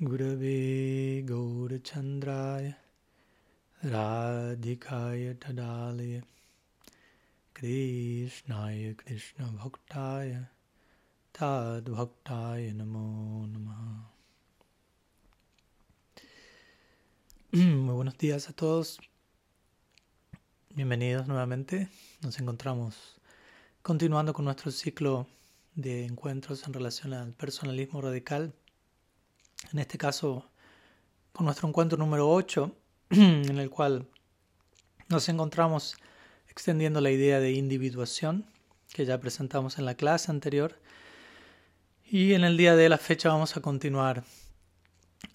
Gurave Gaurachandraya Radhikaya Tadalaya Krishnaya Krishna Bhaktaya Tad Bhaktaya Namo Muy buenos días a todos. Bienvenidos nuevamente. Nos encontramos continuando con nuestro ciclo de encuentros en relación al personalismo radical. En este caso, con nuestro encuentro número 8, en el cual nos encontramos extendiendo la idea de individuación que ya presentamos en la clase anterior. Y en el día de la fecha vamos a continuar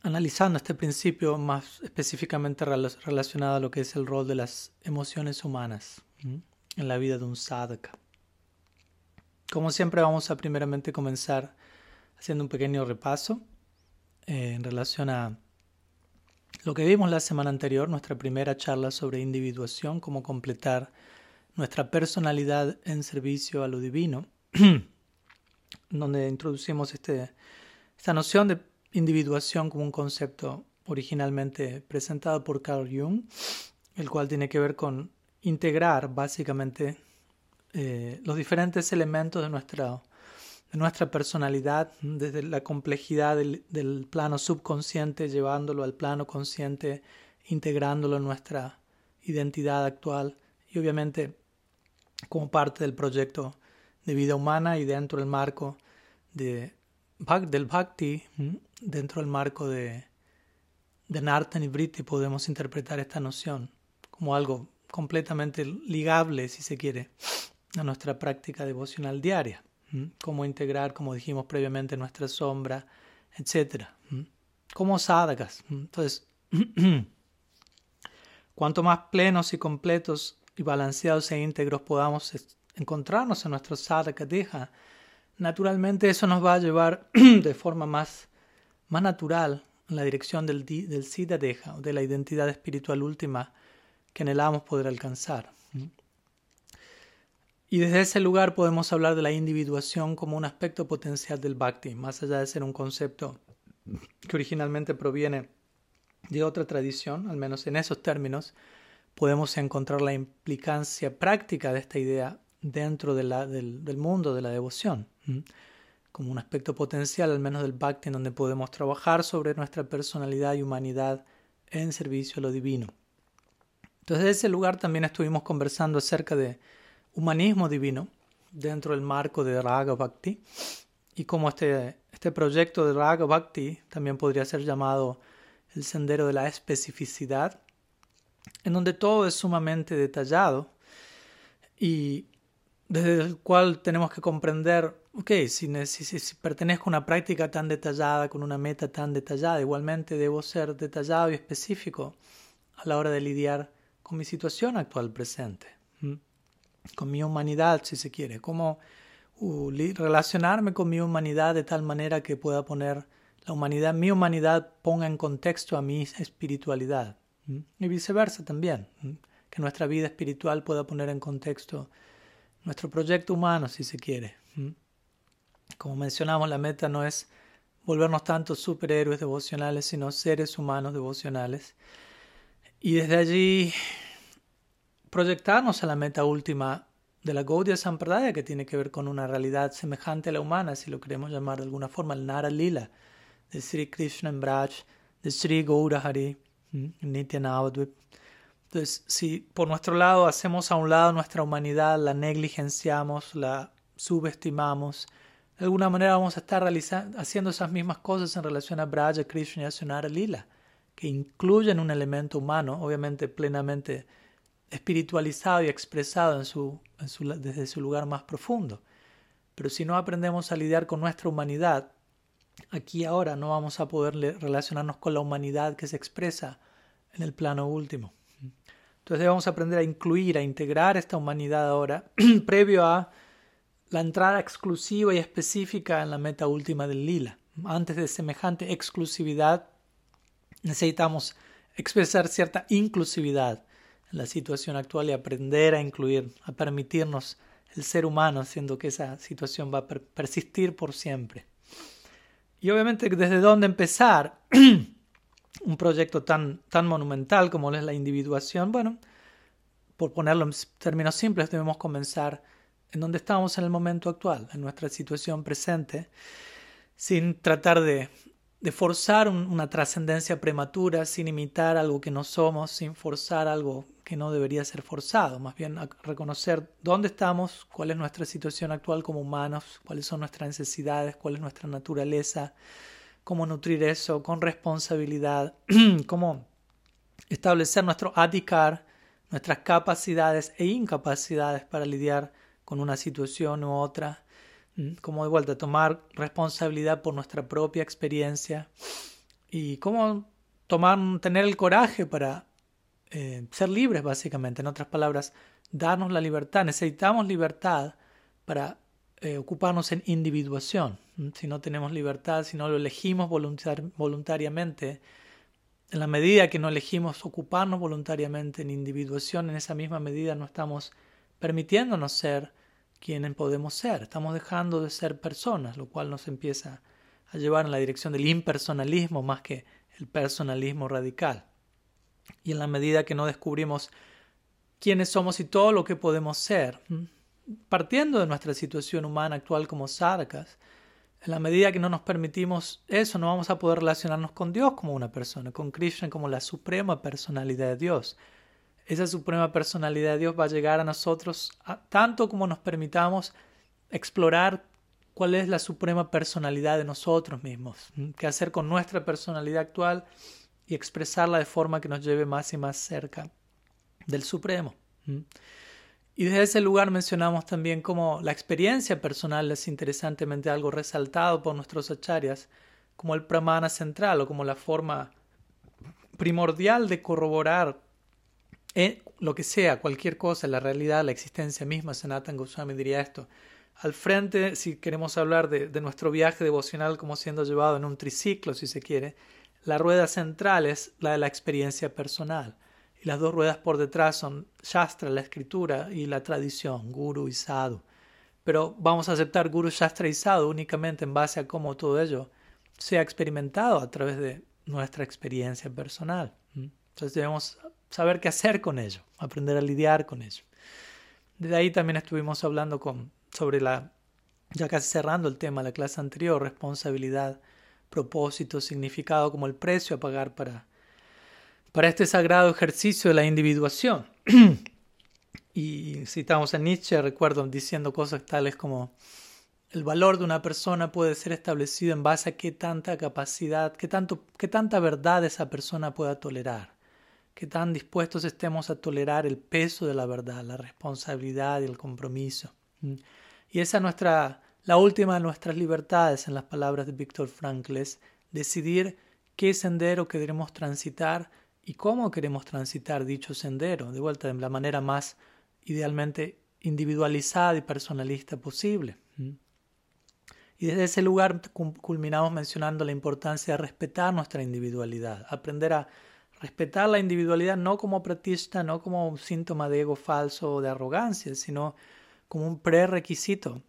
analizando este principio más específicamente relacionado a lo que es el rol de las emociones humanas en la vida de un sadhaka. Como siempre vamos a primeramente comenzar haciendo un pequeño repaso en relación a lo que vimos la semana anterior, nuestra primera charla sobre individuación, cómo completar nuestra personalidad en servicio a lo divino, donde introducimos este, esta noción de individuación como un concepto originalmente presentado por Carl Jung, el cual tiene que ver con integrar básicamente eh, los diferentes elementos de nuestra, nuestra personalidad, desde la complejidad del, plano subconsciente, llevándolo al plano consciente, integrándolo en nuestra identidad actual y obviamente como parte del proyecto de vida humana y dentro del marco de del bhakti, dentro del marco de, de Nartan y Vritti, podemos interpretar esta noción como algo completamente ligable, si se quiere, a nuestra práctica devocional diaria. Cómo integrar, como dijimos previamente, nuestra sombra, etc. Como sadhakas. Entonces, cuanto más plenos y completos y balanceados e íntegros podamos encontrarnos en nuestro sadhaka deja, naturalmente eso nos va a llevar de forma más, más natural en la dirección del, del Siddha Deja, de la identidad espiritual última que anhelamos poder alcanzar. Y desde ese lugar podemos hablar de la individuación como un aspecto potencial del bhakti, más allá de ser un concepto que originalmente proviene de otra tradición, al menos en esos términos, podemos encontrar la implicancia práctica de esta idea dentro de la, del, mundo de la devoción, como un aspecto potencial, al menos del Bhakti, en donde podemos trabajar sobre nuestra personalidad y humanidad en servicio a lo divino. Entonces, desde ese lugar también estuvimos conversando acerca de humanismo divino dentro del marco de Raga Bhakti. Y cómo este, este proyecto de Raga Bhakti también podría ser llamado el sendero de la especificidad, en donde todo es sumamente detallado y desde el cual tenemos que comprender, ok, si, si, pertenezco a una práctica tan detallada, con una meta tan detallada, igualmente debo ser detallado y específico a la hora de lidiar con mi situación actual presente, con mi humanidad, si se quiere, cómo relacionarme con mi humanidad de tal manera que pueda poner la humanidad, mi humanidad ponga en contexto a mi espiritualidad, y viceversa también, que nuestra vida espiritual pueda poner en contexto nuestro proyecto humano, si se quiere. Como mencionamos, la meta no es volvernos tantos superhéroes devocionales, sino seres humanos devocionales. Y desde allí proyectarnos a la meta última de la Gaudiya Sampradaya, que tiene que ver con una realidad semejante a la humana, si lo queremos llamar de alguna forma, el Nara Lila, de Sri Krishna en Braj, de Sri Gaurahari, Nityanavadvip. Entonces, si por nuestro lado hacemos a un lado nuestra humanidad, la negligenciamos, la subestimamos, de alguna manera vamos a estar haciendo esas mismas cosas en relación a Braja, Krishna y a Lila, que incluyen un elemento humano, obviamente plenamente espiritualizado y expresado en su, desde su lugar más profundo. Pero si no aprendemos a lidiar con nuestra humanidad, aquí ahora no vamos a poder relacionarnos con la humanidad que se expresa en el plano último. Entonces debemos aprender a incluir, a integrar esta humanidad ahora, previo a la entrada exclusiva y específica en la meta última del lila. Antes de semejante exclusividad, necesitamos expresar cierta inclusividad la situación actual y aprender a incluir, a permitirnos el ser humano, siendo que esa situación va a persistir por siempre. Y obviamente desde dónde empezar, un proyecto tan, tan monumental como es la individuación, bueno, por ponerlo en términos simples, debemos comenzar en donde estamos en el momento actual, en nuestra situación presente, sin tratar de, de forzar una trascendencia prematura, sin imitar algo que no somos, sin forzar algo que no debería ser forzado, más bien reconocer dónde estamos, cuál es nuestra situación actual como humanos, cuáles son nuestras necesidades, cuál es nuestra naturaleza, cómo nutrir eso con responsabilidad, cómo establecer nuestro adhikar, nuestras capacidades e incapacidades para lidiar con una situación u otra, cómo de vuelta tomar responsabilidad por nuestra propia experiencia y cómo tomar, tener el coraje para eh, ser libres, básicamente. En otras palabras, darnos la libertad. Necesitamos libertad para eh, ocuparnos en individuación. Si no tenemos libertad, si no lo elegimos voluntariamente, en la medida que no elegimos ocuparnos voluntariamente en individuación, en esa misma medida no estamos permitiéndonos ser quienes podemos ser. Estamos dejando de ser personas, lo cual nos empieza a llevar en la dirección del impersonalismo más que el personalismo radical. Y en la medida que no descubrimos quiénes somos y todo lo que podemos ser, partiendo de nuestra situación humana actual como sadhakas, en la medida que no nos permitimos eso, no vamos a poder relacionarnos con Dios como una persona, con Krishna como la suprema personalidad de Dios. Esa suprema personalidad de Dios va a llegar a nosotros tanto como nos permitamos explorar cuál es la suprema personalidad de nosotros mismos, qué hacer con nuestra personalidad actual y expresarla de forma que nos lleve más y más cerca del Supremo. Y desde ese lugar mencionamos también cómo la experiencia personal es interesantemente algo resaltado por nuestros acharyas como el pramana central o como la forma primordial de corroborar eh, lo que sea, cualquier cosa, la realidad, la existencia misma. Sanatan Goswami diría esto. Al frente, si queremos hablar de nuestro viaje devocional como siendo llevado en un triciclo, si se quiere, la rueda central es la de la experiencia personal. Y las dos ruedas por detrás son Shastra, la escritura, y la tradición, Guru y Sadhu. Pero vamos a aceptar Guru, Shastra y Sadhu únicamente en base a cómo todo ello se ha experimentado a través de nuestra experiencia personal. Entonces debemos saber qué hacer con ello, aprender a lidiar con ello. Desde ahí también estuvimos hablando con, sobre la, ya casi cerrando el tema de la clase anterior, responsabilidad propósito, significado como el precio a pagar para, para este sagrado ejercicio de la individuación. y citamos a Nietzsche, recuerdo, diciendo cosas tales como el valor de una persona puede ser establecido en base a qué tanta capacidad, qué, tanto, qué tanta verdad esa persona pueda tolerar, qué tan dispuestos estemos a tolerar el peso de la verdad, la responsabilidad y el compromiso. Y esa es nuestra la última de nuestras libertades, en las palabras de Víctor Frankl, es decidir qué sendero queremos transitar y cómo queremos transitar dicho sendero, de vuelta de la manera más idealmente individualizada y personalista posible. Y desde ese lugar culminamos mencionando la importancia de respetar nuestra individualidad, aprender a respetar la individualidad no como pratista, no como un síntoma de ego falso o de arrogancia, sino como un prerequisito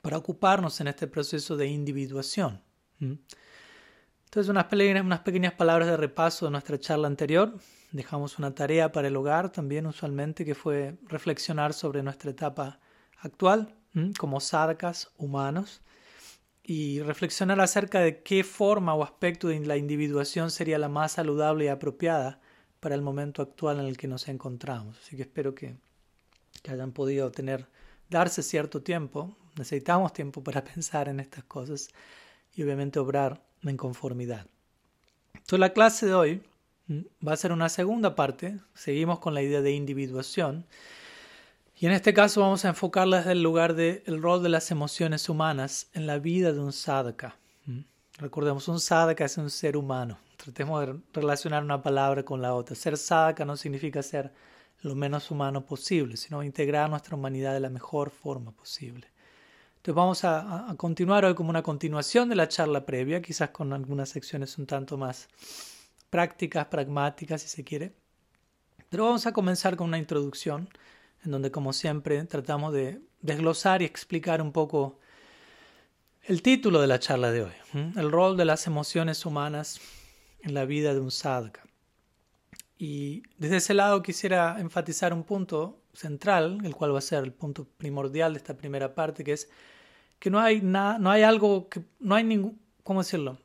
para ocuparnos en este proceso de individuación. Entonces, unas, unas pequeñas palabras de repaso de nuestra charla anterior. Dejamos una tarea para el hogar también usualmente que fue reflexionar sobre nuestra etapa actual como sadhakas humanos y reflexionar acerca de qué forma o aspecto de la individuación sería la más saludable y apropiada para el momento actual en el que nos encontramos. Así que espero que, que hayan podido tener, darse cierto tiempo Necesitamos tiempo para pensar en estas cosas y obviamente obrar en conformidad. Entonces la clase de hoy mm, va a ser una segunda parte. Seguimos con la idea de individuación. Y en este caso vamos a enfocarla desde el lugar del rol de las emociones humanas en la vida de un sadhaka. Mm. Recordemos, un sadhaka es un ser humano. Tratemos de relacionar una palabra con la otra. Ser sadhaka no significa ser lo menos humano posible, sino integrar nuestra humanidad de la mejor forma posible. Entonces vamos a, continuar hoy como una continuación de la charla previa, quizás con algunas secciones un tanto más prácticas, pragmáticas, si se quiere. Pero vamos a comenzar con una introducción, en donde como siempre tratamos de desglosar y explicar un poco el título de la charla de hoy, el rol de las emociones humanas en la vida de un sadhaka. Y desde ese lado quisiera enfatizar un punto central, el cual va a ser el punto primordial de esta primera parte, que es que no hay nada, no hay algo que, no hay ningún, ¿cómo decirlo?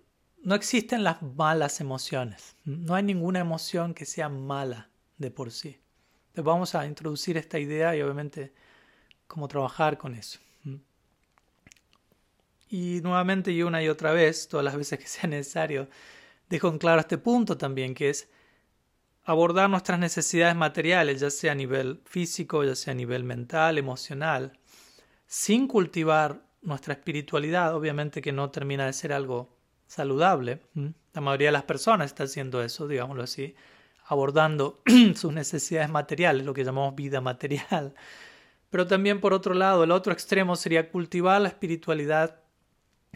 No existen las malas emociones. No hay ninguna emoción que sea mala de por sí. Entonces vamos a introducir esta idea y obviamente cómo trabajar con eso. Y nuevamente y una y otra vez, todas las veces que sea necesario, dejo en claro este punto también, que es abordar nuestras necesidades materiales, ya sea a nivel físico, ya sea a nivel mental, emocional, sin cultivar nuestra espiritualidad, obviamente que no termina de ser algo saludable. La mayoría de las personas está haciendo eso, digámoslo así, abordando sus necesidades materiales, lo que llamamos vida material. Pero también por otro lado, el otro extremo sería cultivar la espiritualidad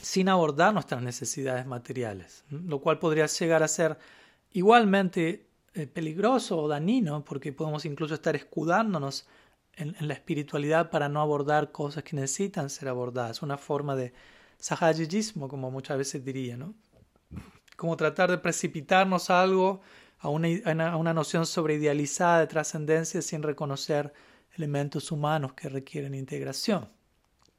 sin abordar nuestras necesidades materiales, lo cual podría llegar a ser igualmente peligroso o dañino, porque podemos incluso estar escudándonos en, la espiritualidad para no abordar cosas que necesitan ser abordadas, una forma de sahajismo, como muchas veces diría, ¿no? Como tratar de precipitarnos a algo, a una, a una noción sobreidealizada de trascendencia sin reconocer elementos humanos que requieren integración.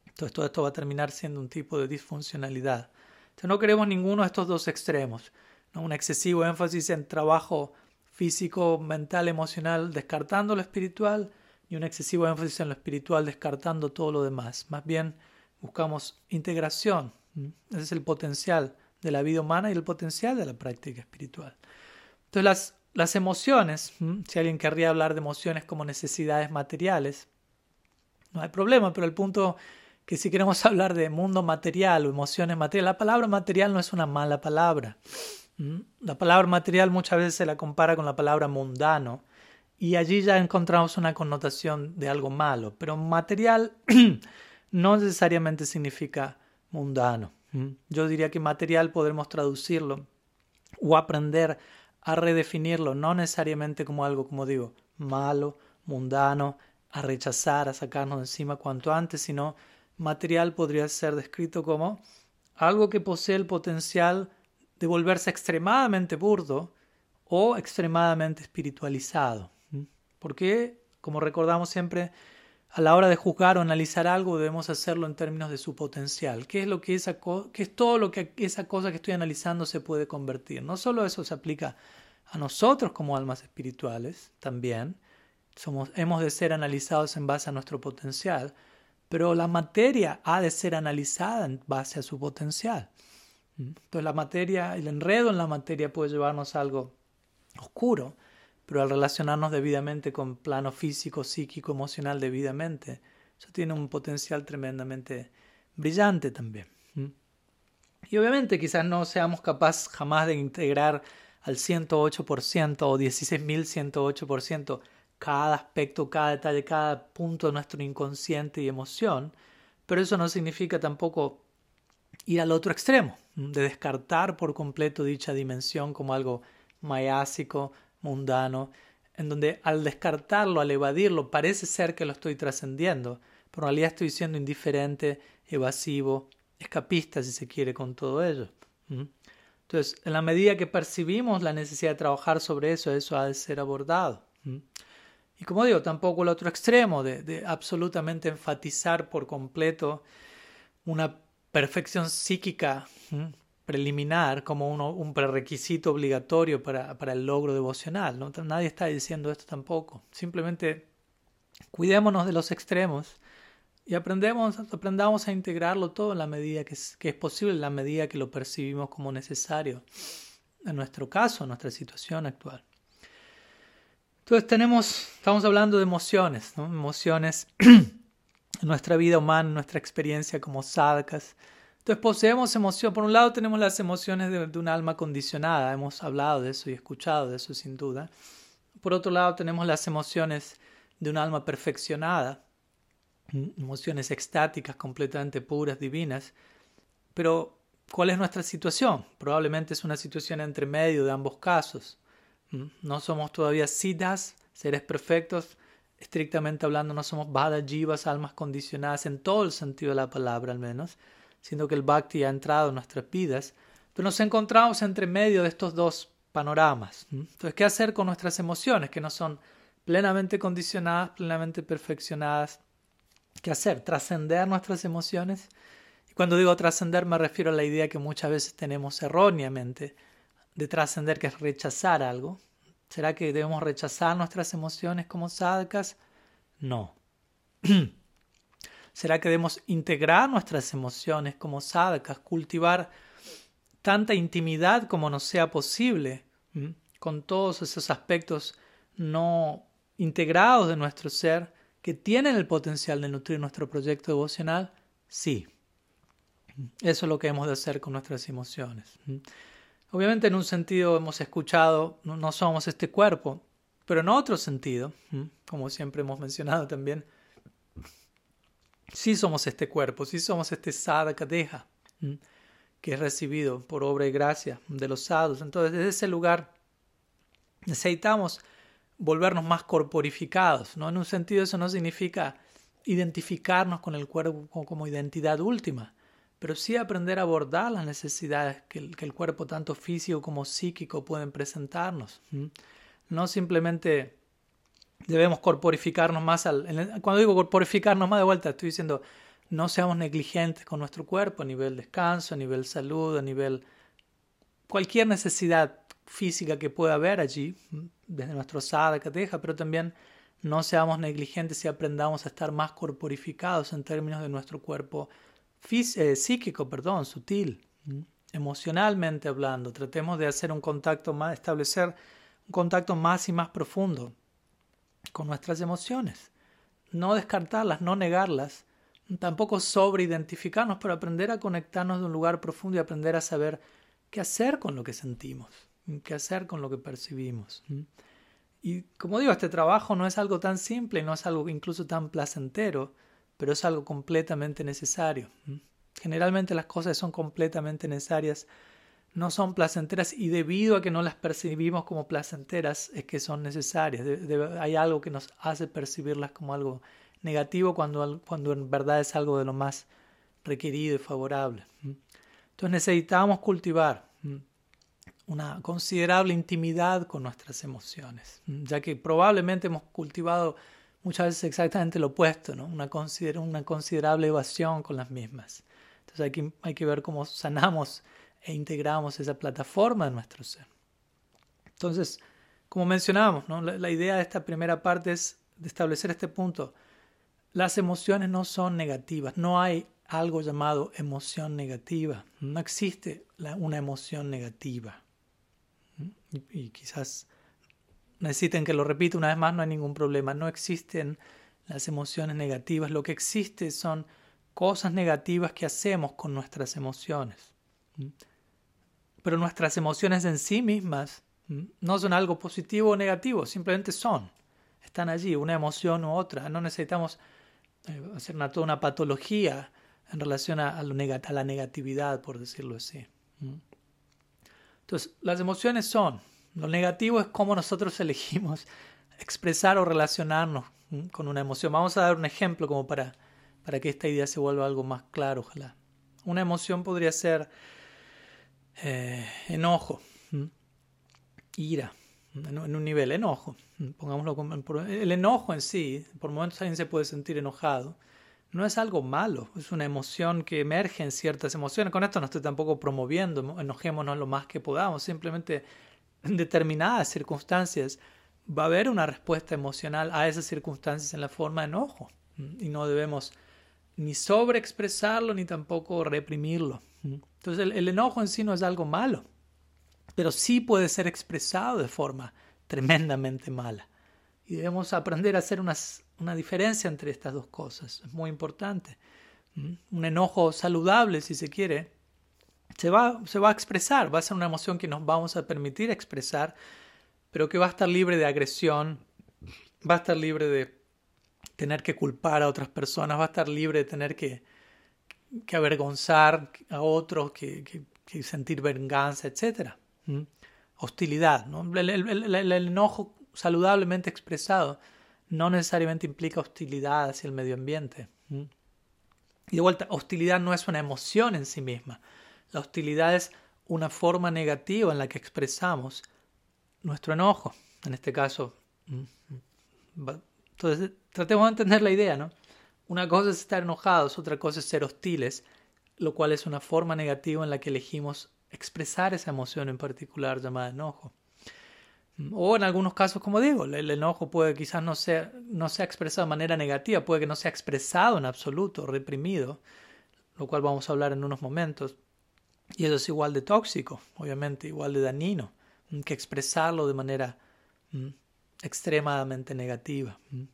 Entonces todo esto va a terminar siendo un tipo de disfuncionalidad. Entonces no queremos ninguno de estos dos extremos. ¿no? Un excesivo énfasis en trabajo físico, mental, emocional, descartando lo espiritual, y un excesivo énfasis en lo espiritual, descartando todo lo demás. Más bien buscamos integración. Ese es el potencial de la vida humana y el potencial de la práctica espiritual. Entonces las, emociones, si alguien querría hablar de emociones como necesidades materiales, no hay problema, pero el punto que si queremos hablar de mundo material o emociones materiales, la palabra material no es una mala palabra. La palabra material muchas veces se la compara con la palabra mundano y allí ya encontramos una connotación de algo malo, pero material no necesariamente significa mundano. Yo diría que material podremos traducirlo o aprender a redefinirlo, no necesariamente como algo, como digo, malo, mundano, a rechazar, a sacarnos encima cuanto antes, sino material podría ser descrito como algo que posee el potencial de volverse extremadamente burdo o extremadamente espiritualizado. Porque, como recordamos siempre, a la hora de juzgar o analizar algo debemos hacerlo en términos de su potencial. ¿Qué es, lo que esa qué es todo lo que esa cosa que estoy analizando se puede convertir? No solo eso se aplica a nosotros como almas espirituales, también somos, hemos de ser analizados en base a nuestro potencial, pero la materia ha de ser analizada en base a su potencial. Entonces la materia, el enredo en la materia puede llevarnos a algo oscuro, pero al relacionarnos debidamente con plano físico, psíquico, emocional debidamente, eso tiene un potencial tremendamente brillante también. Y obviamente quizás no seamos capaces jamás de integrar al 108% o 16.108% cada aspecto, cada detalle, cada punto de nuestro inconsciente y emoción, pero eso no significa tampoco ir al otro extremo, de descartar por completo dicha dimensión como algo mayásico, mundano, en donde al descartarlo, al evadirlo, parece ser que lo estoy trascendiendo, pero en realidad estoy siendo indiferente, evasivo, escapista, si se quiere, con todo ello. Entonces, en la medida que percibimos la necesidad de trabajar sobre eso, eso ha de ser abordado. Y como digo, tampoco el otro extremo de, absolutamente enfatizar por completo una perfección psíquica preliminar como un prerequisito obligatorio para, para, el logro devocional. ¿no? Nadie está diciendo esto tampoco. Simplemente cuidémonos de los extremos y aprendemos, aprendamos a integrarlo todo en la medida que es, que es posible, en la medida que lo percibimos como necesario. En nuestro caso, en nuestra situación actual. Entonces tenemos, estamos hablando de emociones, emociones nuestra vida humana, nuestra experiencia como sadhakas. Entonces poseemos emociones, por un lado tenemos las emociones de, de un alma condicionada, hemos hablado de eso y escuchado de eso sin duda. Por otro lado tenemos las emociones de un alma perfeccionada, emociones extáticas, completamente puras, divinas. Pero, ¿cuál es nuestra situación? Probablemente es una situación entre medio de ambos casos. No somos todavía siddhas, seres perfectos. Estrictamente hablando, no somos jivas, almas condicionadas en todo el sentido de la palabra al menos, siendo que el bhakti ha entrado en nuestras vidas, pero nos encontramos entre medio de estos dos panoramas. Entonces, ¿qué hacer con nuestras emociones que no son plenamente condicionadas, plenamente perfeccionadas? ¿Qué hacer? Trascender nuestras emociones. Y cuando digo trascender me refiero a la idea que muchas veces tenemos erróneamente de trascender, que es rechazar algo. ¿Será que debemos rechazar nuestras emociones como sadhakas? No. ¿Será que debemos integrar nuestras emociones como sadhakas, cultivar tanta intimidad como nos sea posible con todos esos aspectos no integrados de nuestro ser que tienen el potencial de nutrir nuestro proyecto devocional? Sí. Eso es lo que hemos de hacer con nuestras emociones. Obviamente en un sentido hemos escuchado, no, somos este cuerpo, pero en otro sentido, como siempre hemos mencionado también, sí somos este cuerpo, sí somos este sadhaka deja, que es recibido por obra y gracia de los sadhus. Entonces, desde ese lugar necesitamos volvernos más corporificados. ¿no? En un sentido, eso no significa identificarnos con el cuerpo como identidad última, pero sí aprender a abordar las necesidades que el, cuerpo, tanto físico como psíquico, pueden presentarnos. No simplemente debemos corporificarnos más al... Cuando digo corporificarnos más de vuelta, estoy diciendo no seamos negligentes con nuestro cuerpo a nivel descanso, a nivel salud, a nivel cualquier necesidad física que pueda haber allí, desde nuestro sadhaka deja, pero también no seamos negligentes y aprendamos a estar más corporificados en términos de nuestro cuerpo eh, psíquico, perdón, sutil, emocionalmente hablando. Tratemos de hacer un contacto más, establecer un contacto más y más profundo con nuestras emociones. No descartarlas, no negarlas, tampoco sobreidentificarnos, pero aprender a conectarnos de un lugar profundo y aprender a saber qué hacer con lo que sentimos, qué hacer con lo que percibimos. Y como digo, este trabajo no es algo tan simple, no es algo incluso tan placentero, pero es algo completamente necesario. Generalmente las cosas son completamente necesarias no son placenteras y debido a que no las percibimos como placenteras es que son necesarias. hay algo que nos hace percibirlas como algo negativo cuando, cuando en verdad es algo de lo más requerido y favorable. Entonces necesitamos cultivar una considerable intimidad con nuestras emociones, ya que probablemente hemos cultivado muchas veces exactamente lo opuesto, ¿no? una, una considerable evasión con las mismas. Entonces hay que, hay que ver cómo sanamos e integramos esa plataforma en nuestro ser. Entonces, como mencionábamos, ¿no? la, idea de esta primera parte es de establecer este punto. Las emociones no son negativas, no hay algo llamado emoción negativa, no existe una emoción negativa. Y, y, quizás necesiten que lo repita una vez más, no hay ningún problema, no existen las emociones negativas, lo que existe son cosas negativas que hacemos con nuestras emociones. Pero nuestras emociones en sí mismas no son algo positivo o negativo, simplemente son. Están allí, una emoción u otra. No necesitamos eh, hacer una, toda una patología en relación a, la negatividad, por decirlo así. Entonces, las emociones son. Lo negativo es cómo nosotros elegimos expresar o relacionarnos con una emoción. Vamos a dar un ejemplo como para, para que esta idea se vuelva algo más claro, ojalá. Una emoción podría ser eh, enojo, ira, en, un nivel enojo. Pongámoslo como, el enojo en sí, por momentos alguien se puede sentir enojado, no es algo malo, es una emoción que emerge en ciertas emociones. Con esto no estoy tampoco promoviendo, enojémonos lo más que podamos, simplemente en determinadas circunstancias va a haber una respuesta emocional a esas circunstancias en la forma de enojo y no debemos ni sobreexpresarlo ni tampoco reprimirlo. Entonces el, enojo en sí no es algo malo, pero sí puede ser expresado de forma tremendamente mala. Y debemos aprender a hacer una diferencia entre estas dos cosas. Es muy importante. Un enojo saludable, si se quiere, se va, se va a expresar, va a ser una emoción que nos vamos a permitir expresar, pero que va a estar libre de agresión, va a estar libre de tener que culpar a otras personas, va a estar libre de tener que, que avergonzar a otros, que, que, sentir venganza, etc. Hostilidad. el, enojo saludablemente expresado no necesariamente implica hostilidad hacia el medio ambiente. Y de vuelta, hostilidad no es una emoción en sí misma. La hostilidad es una forma negativa en la que expresamos nuestro enojo. En este caso, mm, mm, entonces tratemos de entender la idea, ¿no? Una cosa es estar enojados, otra cosa es ser hostiles, lo cual es una forma negativa en la que elegimos expresar esa emoción en particular llamada enojo. O en algunos casos, como digo, el enojo puede quizás no sea, no sea expresado de manera negativa, puede que no sea expresado en absoluto, reprimido, lo cual vamos a hablar en unos momentos. Y eso es igual de tóxico, obviamente, igual de dañino, mm, que expresarlo de manera mm, extremadamente negativa. Mm.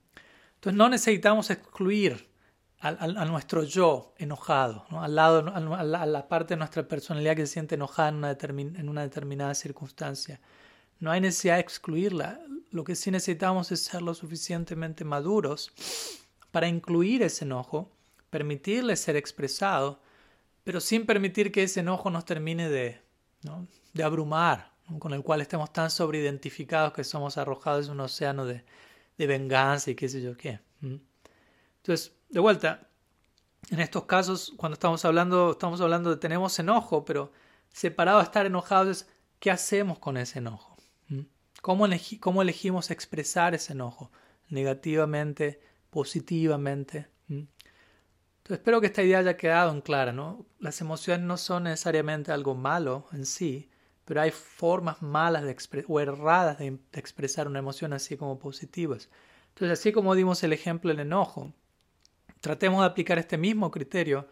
Entonces no necesitamos excluir a, nuestro yo enojado, al lado, a la, parte de nuestra personalidad que se siente enojada en una, en una determinada circunstancia. No hay necesidad de excluirla. Lo que sí necesitamos es ser lo suficientemente maduros para incluir ese enojo, permitirle ser expresado, pero sin permitir que ese enojo nos termine de, de abrumar, con el cual estemos tan sobreidentificados que somos arrojados en un océano de, de venganza y qué sé yo qué. Entonces, de vuelta, en estos casos, cuando estamos hablando, estamos hablando de tenemos enojo, pero separado de estar enojados es qué hacemos con ese enojo. ¿Cómo, elegimos expresar ese enojo? Negativamente, positivamente. Entonces, espero que esta idea haya quedado en clara, ¿no? Las emociones no son necesariamente algo malo en sí, pero hay formas malas de o erradas de, expresar una emoción así como positivas. Entonces, así como dimos el ejemplo del enojo, tratemos de aplicar este mismo criterio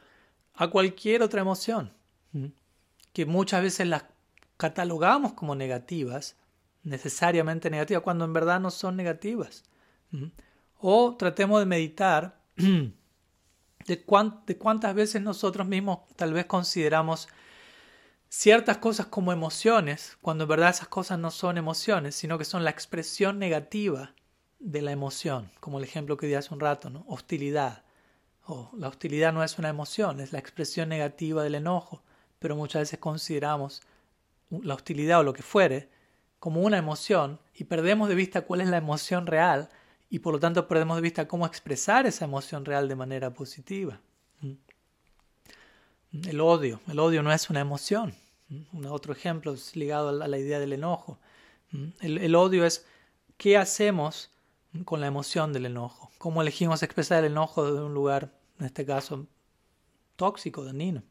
a cualquier otra emoción, que muchas veces las catalogamos como negativas, necesariamente negativas, cuando en verdad no son negativas. O tratemos de meditar de, de cuántas veces nosotros mismos tal vez consideramos ciertas cosas como emociones, cuando en verdad esas cosas no son emociones, sino que son la expresión negativa de la emoción, como el ejemplo que di hace un rato, ¿no? hostilidad. o la hostilidad no es una emoción, es la expresión negativa del enojo, pero muchas veces consideramos la hostilidad o lo que fuere como una emoción y perdemos de vista cuál es la emoción real y por lo tanto perdemos de vista cómo expresar esa emoción real de manera positiva. ¿Mm? El odio, el odio no es una emoción. ¿Mm? Otro ejemplo es ligado a la idea del enojo. ¿Mm? El, el odio es qué hacemos con la emoción del enojo, cómo elegimos expresar el enojo de un lugar, en este caso, tóxico, dañino.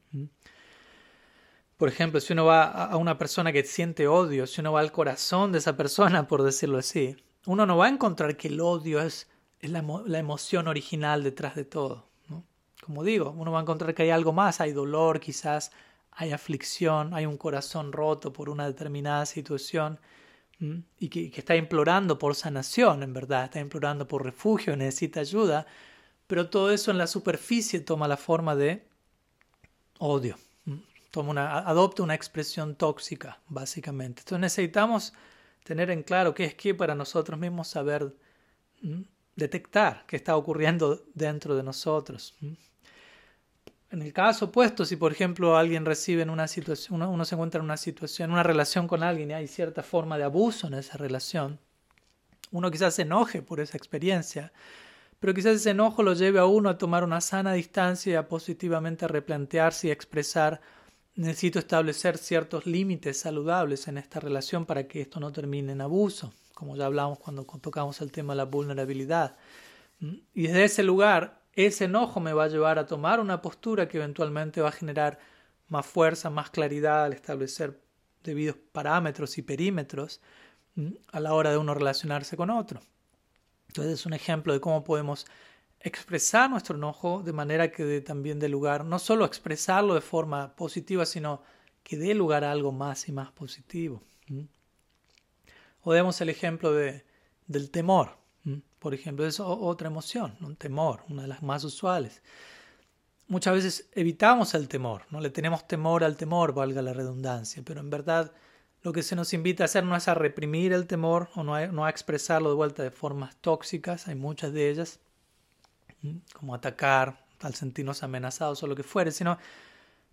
Por ejemplo, si uno va a una persona que siente odio, si uno va al corazón de esa persona, por decirlo así, uno no va a encontrar que el odio es, la, emoción original detrás de todo. Como digo, uno va a encontrar que hay algo más, hay dolor quizás, hay aflicción, hay un corazón roto por una determinada situación y que, que, está implorando por sanación, en verdad, está implorando por refugio, necesita ayuda, pero todo eso en la superficie toma la forma de odio toma una, adopta una expresión tóxica, básicamente. Entonces necesitamos tener en claro qué es qué para nosotros mismos saber detectar qué está ocurriendo dentro de nosotros. En el caso opuesto, si por ejemplo alguien recibe en una situación, uno, se encuentra en una situación, una relación con alguien y hay cierta forma de abuso en esa relación, uno quizás se enoje por esa experiencia, pero quizás ese enojo lo lleve a uno a tomar una sana distancia y a positivamente replantearse y expresar necesito establecer ciertos límites saludables en esta relación para que esto no termine en abuso, como ya hablamos cuando tocamos el tema de la vulnerabilidad. ¿Mm? Y desde ese lugar, ese enojo me va a llevar a tomar una postura que eventualmente va a generar más fuerza, más claridad al establecer debidos parámetros y perímetros ¿Mm? a la hora de uno relacionarse con otro. Entonces es un ejemplo de cómo podemos expresar nuestro enojo de manera que también dé lugar, no solo expresarlo de forma positiva, sino que dé lugar a algo más y más positivo. O demos el ejemplo de, del temor, por ejemplo, es otra emoción, un temor, una de las más usuales. Muchas veces evitamos el temor, no le tenemos temor al temor, valga la redundancia, pero en verdad lo que se nos invita a hacer no es a reprimir el temor o no no a expresarlo de vuelta de formas tóxicas, hay muchas de ellas, como atacar al sentirnos amenazados o lo que fuere, sino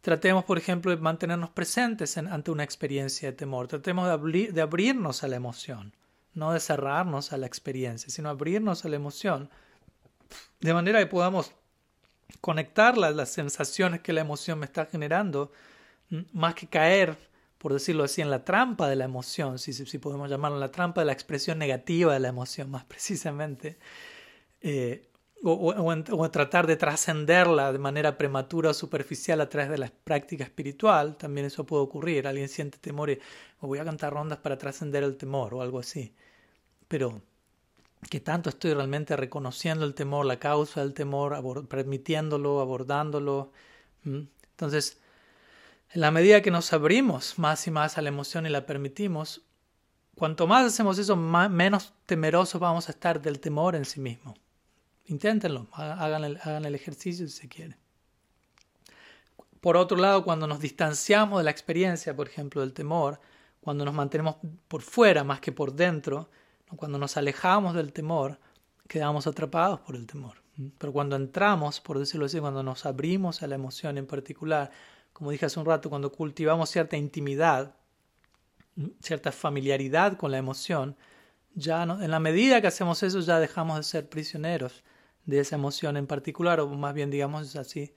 tratemos, por ejemplo, de mantenernos presentes ante una experiencia de temor. Tratemos de, abrirnos a la emoción, no de cerrarnos a la experiencia, sino abrirnos a la emoción, de manera que podamos conectar las, sensaciones que la emoción me está generando, más que caer, por decirlo así, en la trampa de la emoción, si, si podemos llamarlo la trampa de la expresión negativa de la emoción, más precisamente, eh, o, o, tratar de trascenderla de manera prematura o superficial a través de la práctica espiritual, también eso puede ocurrir. Alguien siente temor y me voy a cantar rondas para trascender el temor o algo así. Pero que tanto estoy realmente reconociendo el temor, la causa del temor, permitiéndolo, abordándolo. Entonces, en la medida que nos abrimos más y más a la emoción y la permitimos, cuanto más hacemos eso, menos temerosos vamos a estar del temor en sí mismo. Inténtenlo, hagan el, hagan el ejercicio si se quieren. Por otro lado, cuando nos distanciamos de la experiencia, por ejemplo, del temor, cuando nos mantenemos por fuera más que por dentro, cuando nos alejamos del temor, quedamos atrapados por el temor. Pero cuando entramos, por decirlo así, cuando nos abrimos a la emoción en particular, como dije hace un rato, cuando cultivamos cierta intimidad, cierta familiaridad con la emoción, ya en la medida que hacemos eso ya dejamos de ser prisioneros de esa emoción en particular, o más bien digamos así,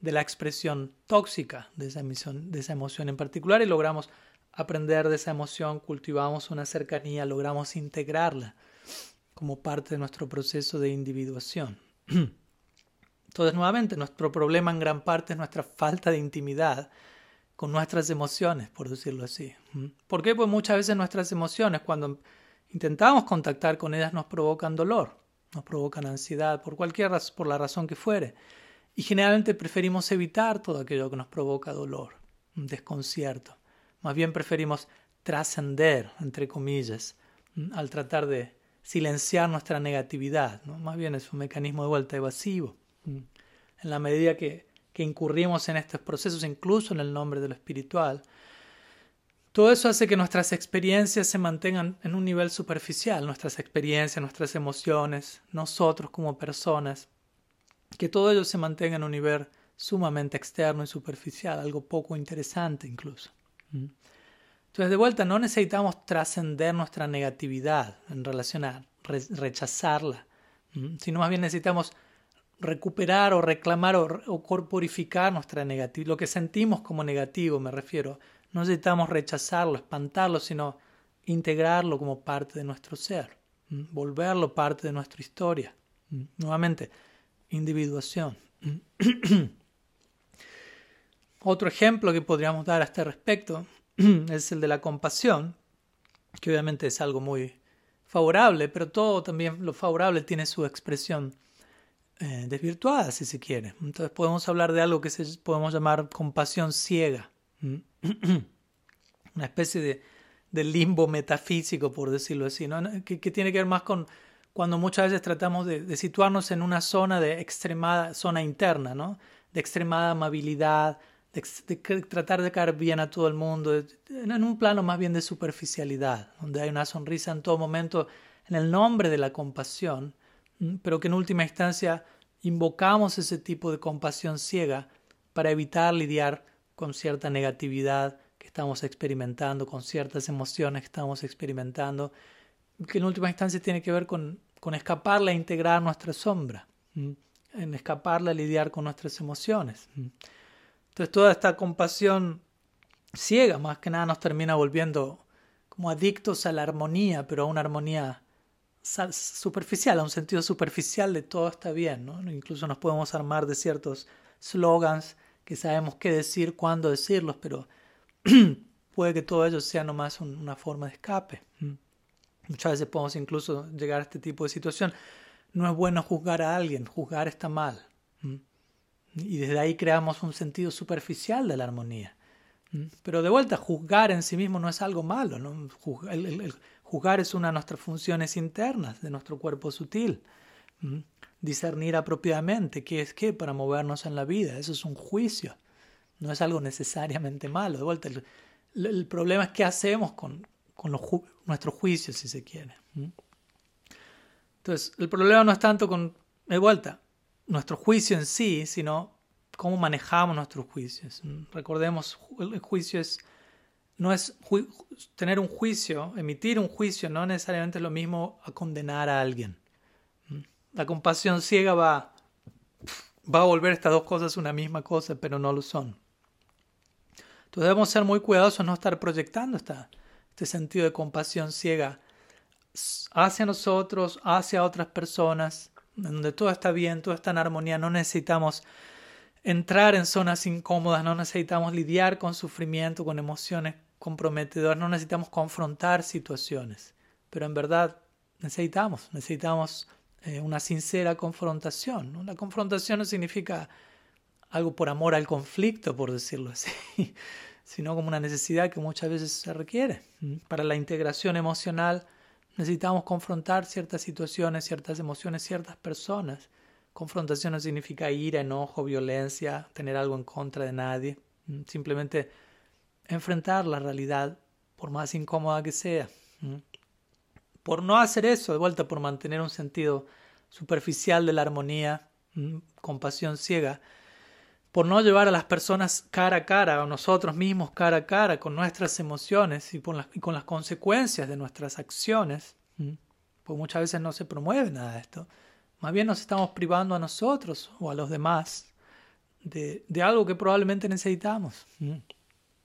de la expresión tóxica de esa, emoción, de esa emoción en particular y logramos aprender de esa emoción, cultivamos una cercanía, logramos integrarla como parte de nuestro proceso de individuación. Entonces, nuevamente, nuestro problema en gran parte es nuestra falta de intimidad con nuestras emociones, por decirlo así. ¿Por qué? Pues muchas veces nuestras emociones, cuando intentamos contactar con ellas, nos provocan dolor, nos provocan ansiedad, por cualquier razón, por la razón que fuere. Y generalmente preferimos evitar todo aquello que nos provoca dolor, un desconcierto. Más bien preferimos trascender, entre comillas, al tratar de silenciar nuestra negatividad. ¿no? Más bien es un mecanismo de vuelta evasivo. En la medida que, que incurrimos en estos procesos, incluso en el nombre de lo espiritual, todo eso hace que nuestras experiencias se mantengan en un nivel superficial, nuestras experiencias, nuestras emociones, nosotros como personas, que todo ello se mantenga en un nivel sumamente externo y superficial, algo poco interesante incluso. Entonces, de vuelta, no necesitamos trascender nuestra negatividad en relación a rechazarla, sino más bien necesitamos recuperar o reclamar o, corporificar nuestra negatividad, lo que sentimos como negativo, me refiero. No necesitamos rechazarlo, espantarlo, sino integrarlo como parte de nuestro ser, volverlo parte de nuestra historia. Nuevamente, individuación. Otro ejemplo que podríamos dar a este respecto es el de la compasión, que obviamente es algo muy favorable, pero todo también lo favorable tiene su expresión eh, desvirtuada, si se quiere. Entonces podemos hablar de algo que se, podemos llamar compasión ciega, una especie de, de, limbo metafísico, por decirlo así, ¿no? que, tiene que ver más con cuando muchas veces tratamos de, de situarnos en una zona de extremada, zona interna, ¿no? de extremada amabilidad, de, tratar de caer bien a todo el mundo, en un plano más bien de superficialidad, donde hay una sonrisa en todo momento en el nombre de la compasión, pero que en última instancia invocamos ese tipo de compasión ciega para evitar lidiar con cierta negatividad que estamos experimentando, con ciertas emociones que estamos experimentando, que en última instancia tiene que ver con, con escaparle a integrar nuestra sombra, en escaparle a lidiar con nuestras emociones. Entonces toda esta compasión ciega más que nada nos termina volviendo como adictos a la armonía, pero a una armonía superficial, a un sentido superficial de todo está bien. ¿no? Incluso nos podemos armar de ciertos slogans que sabemos qué decir, cuándo decirlos, pero puede que todo ello sea nomás una forma de escape. Muchas veces podemos incluso llegar a este tipo de situación. No es bueno juzgar a alguien, juzgar está mal. Y desde ahí creamos un sentido superficial de la armonía. ¿Mm? Pero de vuelta, juzgar en sí mismo no es algo malo. ¿no? Juzgar es una de nuestras funciones internas de nuestro cuerpo sutil. Discernir apropiadamente qué es qué para movernos en la vida. Eso es un juicio. No es algo necesariamente malo. De vuelta, el, problema es qué hacemos con, con los nuestros juicios, si se quiere. Entonces, el problema no es tanto con, de vuelta, nuestro juicio en sí, sino cómo manejamos nuestros juicios. Recordemos, el juicio es, no es tener un juicio, emitir un juicio, no necesariamente es lo mismo a condenar a alguien. La compasión ciega va va a volver estas dos cosas una misma cosa, pero no lo son. Entonces debemos ser muy cuidadosos, no estar proyectando esta, este sentido de compasión ciega hacia nosotros, hacia otras personas, donde todo está bien, todo está en armonía, no necesitamos entrar en zonas incómodas, no necesitamos lidiar con sufrimiento, con emociones comprometedoras, no necesitamos confrontar situaciones, pero en verdad necesitamos, necesitamos eh, una sincera confrontación. La confrontación no significa algo por amor al conflicto, por decirlo así, sino como una necesidad que muchas veces se requiere. Para la integración emocional necesitamos confrontar ciertas situaciones, ciertas emociones, ciertas personas. Confrontación no significa ira, enojo, violencia, tener algo en contra de nadie. Simplemente enfrentar la realidad, por más incómoda que sea. Por no hacer eso, de vuelta, por mantener un sentido superficial de la armonía, compasión ciega, por no llevar a las personas cara a cara, a nosotros mismos cara a cara, con nuestras emociones y, con las consecuencias de nuestras acciones, pues muchas veces no se promueve nada de esto. Más bien nos estamos privando a nosotros o a los demás de, algo que probablemente necesitamos.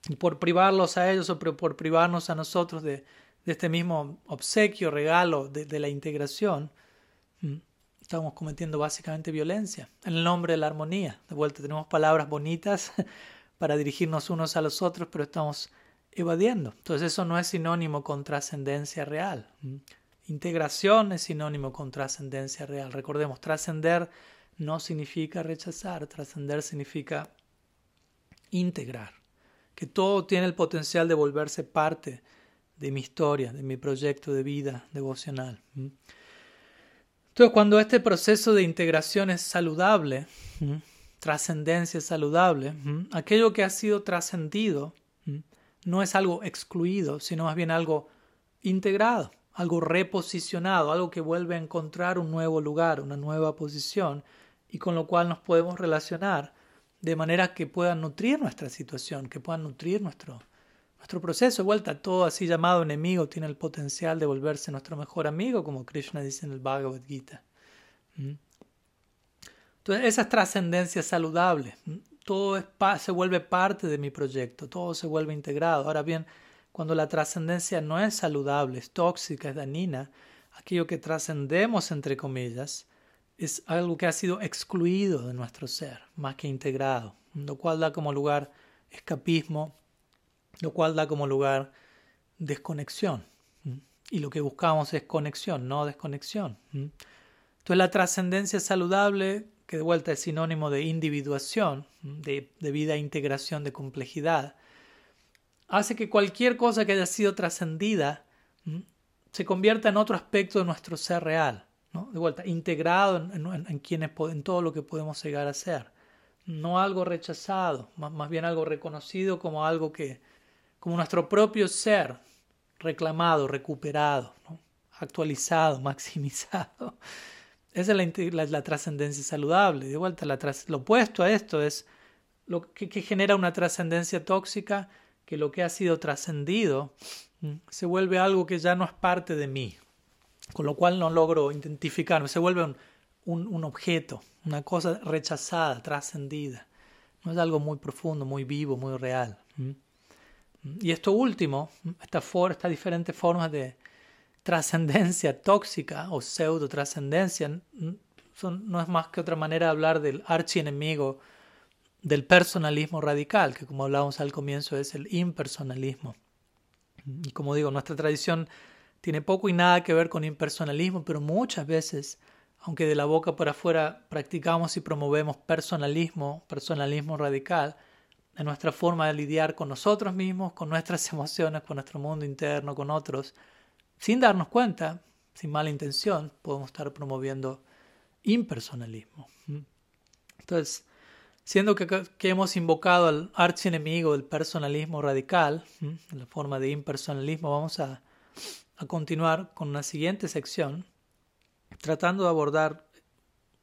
Y por privarlos a ellos o por privarnos a nosotros de, este mismo obsequio, regalo de la integración, estamos cometiendo básicamente violencia en el nombre de la armonía. De vuelta tenemos palabras bonitas para dirigirnos unos a los otros, pero estamos evadiendo. Entonces eso no es sinónimo con trascendencia real. Integración es sinónimo con trascendencia real. Recordemos, trascender no significa rechazar, trascender significa integrar, que todo tiene el potencial de volverse parte de mi historia, de mi proyecto de vida devocional. Entonces, cuando este proceso de integración es saludable, trascendencia es saludable, aquello que ha sido trascendido no es algo excluido, sino más bien algo integrado, algo reposicionado, algo que vuelve a encontrar un nuevo lugar, una nueva posición, y con lo cual nos podemos relacionar de manera que puedan nutrir nuestra situación, que puedan nutrir nuestro, nuestro proceso de vuelta, todo así llamado enemigo, tiene el potencial de volverse nuestro mejor amigo, como Krishna dice en el Bhagavad Gita. ¿Mm? Entonces, esa es trascendencia saludable. ¿Mm? Todo se vuelve parte de mi proyecto, todo se vuelve integrado. Ahora bien, cuando la trascendencia no es saludable, es tóxica, es dañina, aquello que trascendemos, entre comillas, es algo que ha sido excluido de nuestro ser, más que integrado, lo cual da como lugar escapismo, lo cual da como lugar desconexión. Y lo que buscamos es conexión, no desconexión. Entonces la trascendencia saludable, que de vuelta es sinónimo de individuación, de, de vida integración, de complejidad, hace que cualquier cosa que haya sido trascendida se convierta en otro aspecto de nuestro ser real. ¿no? De vuelta, integrado en, en, quienes, en todo lo que podemos llegar a ser. No algo rechazado, más, más bien algo reconocido como algo que, como nuestro propio ser reclamado, recuperado, actualizado, maximizado. Esa es la, trascendencia saludable. De vuelta, lo opuesto a esto es lo que, genera una trascendencia tóxica, que lo que ha sido trascendido se vuelve algo que ya no es parte de mí, con lo cual no logro identificarme, se vuelve un objeto, una cosa rechazada, trascendida. No es algo muy profundo, muy vivo, muy real. Y esto último, estas diferentes formas de trascendencia tóxica o pseudo trascendencia, no es más que otra manera de hablar del archienemigo del personalismo radical, que como hablábamos al comienzo es el impersonalismo. Y como digo, nuestra tradición tiene poco y nada que ver con impersonalismo, pero muchas veces, aunque de la boca por afuera practicamos y promovemos personalismo, personalismo radical, en nuestra forma de lidiar con nosotros mismos, con nuestras emociones, con nuestro mundo interno, con otros, sin darnos cuenta, sin mala intención, podemos estar promoviendo impersonalismo. Entonces, siendo que, hemos invocado al archienemigo del personalismo radical, en la forma de impersonalismo, vamos a, a continuar con una siguiente sección, tratando de abordar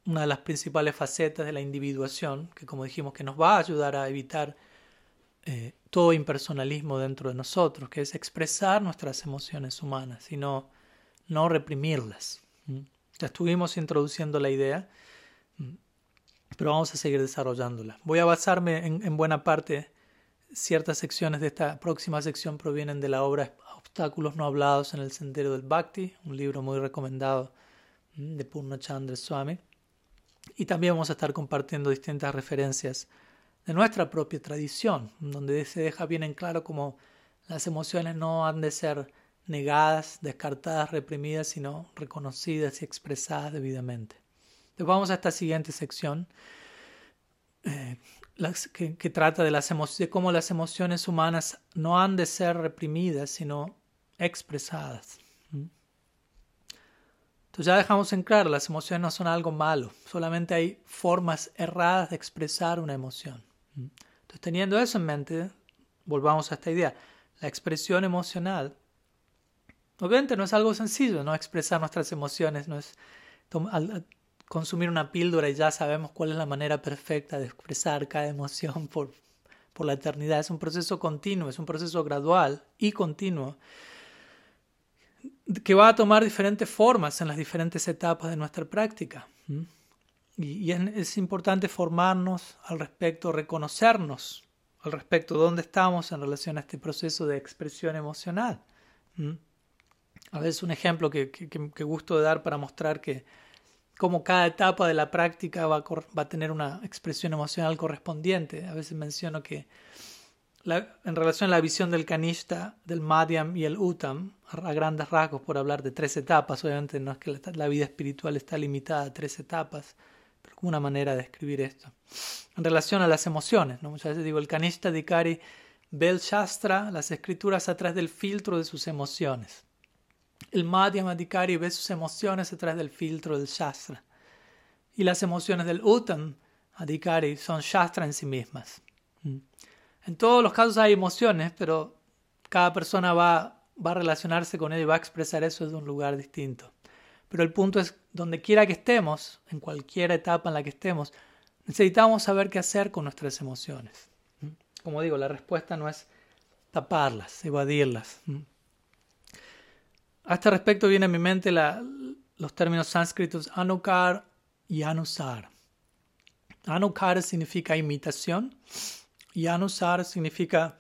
una de las principales facetas de la individuación, que como dijimos que nos va a ayudar a evitar eh, todo impersonalismo dentro de nosotros, que es expresar nuestras emociones humanas y no, reprimirlas. Ya estuvimos introduciendo la idea pero vamos a seguir desarrollándola. Voy a basarme en, buena parte, ciertas secciones de esta próxima sección provienen de la obra Obstáculos no hablados en el sendero del Bhakti, un libro muy recomendado mm, de Purnachandra Swami. Y también vamos a estar compartiendo distintas referencias de nuestra propia tradición, donde se deja bien en claro cómo las emociones no han de ser negadas, descartadas, reprimidas, sino reconocidas y expresadas debidamente. Vamos a esta siguiente sección eh, que, trata de, las de cómo las emociones humanas no han de ser reprimidas, sino expresadas. Entonces ya dejamos en claro, las emociones no son algo malo, solamente hay formas erradas de expresar una emoción. Entonces teniendo eso en mente, volvamos a esta idea. La expresión emocional, obviamente no es algo sencillo, no expresar nuestras emociones, no es consumir una píldora y ya sabemos cuál es la manera perfecta de expresar cada emoción por, por la eternidad. Es un proceso continuo, es un proceso gradual y continuo que va a tomar diferentes formas en las diferentes etapas de nuestra práctica. Y, es, importante formarnos al respecto, reconocernos al respecto de dónde estamos en relación a este proceso de expresión emocional. A veces un ejemplo que, que, que gusto de dar para mostrar que como cada etapa de la práctica va a, va a, tener una expresión emocional correspondiente. A veces menciono que en relación a la visión del Kanishta, del Madhyam y el Uttam, a, grandes rasgos, por hablar de tres etapas, obviamente no es que la, vida espiritual está limitada a tres etapas, pero como una manera de escribir esto. En relación a las emociones, ¿no? muchas veces digo, el Kanishta Dikari ve el Shastra, las escrituras, a través del filtro de sus emociones. El Madhyam Adhikari ve sus emociones a través del filtro del Shastra. Y las emociones del Uttam Adhikari son Shastra en sí mismas. Mm. En todos los casos hay emociones, pero cada persona va, va a relacionarse con él y va a expresar eso desde un lugar distinto. Pero el punto es, donde quiera que estemos, en cualquier etapa en la que estemos, necesitamos saber qué hacer con nuestras emociones. Como digo, la respuesta no es taparlas, evadirlas. A este respecto viene a mi mente los términos sánscritos anukar y anusar. Anukar significa imitación y anusar significa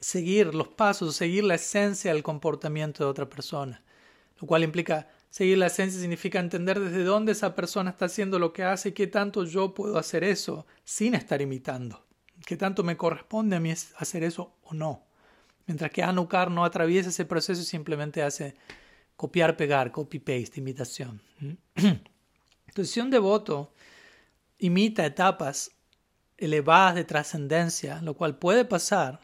seguir los pasos, seguir la esencia del comportamiento de otra persona. Lo cual implica seguir la esencia significa entender desde dónde esa persona está haciendo lo que hace y qué tanto yo puedo hacer eso sin estar imitando. Qué tanto me corresponde a mí hacer eso o no. Mientras que Anukar no atraviesa ese proceso y simplemente hace copiar, pegar, copy-paste, imitación. Entonces, si un devoto imita etapas elevadas de trascendencia, lo cual puede pasar,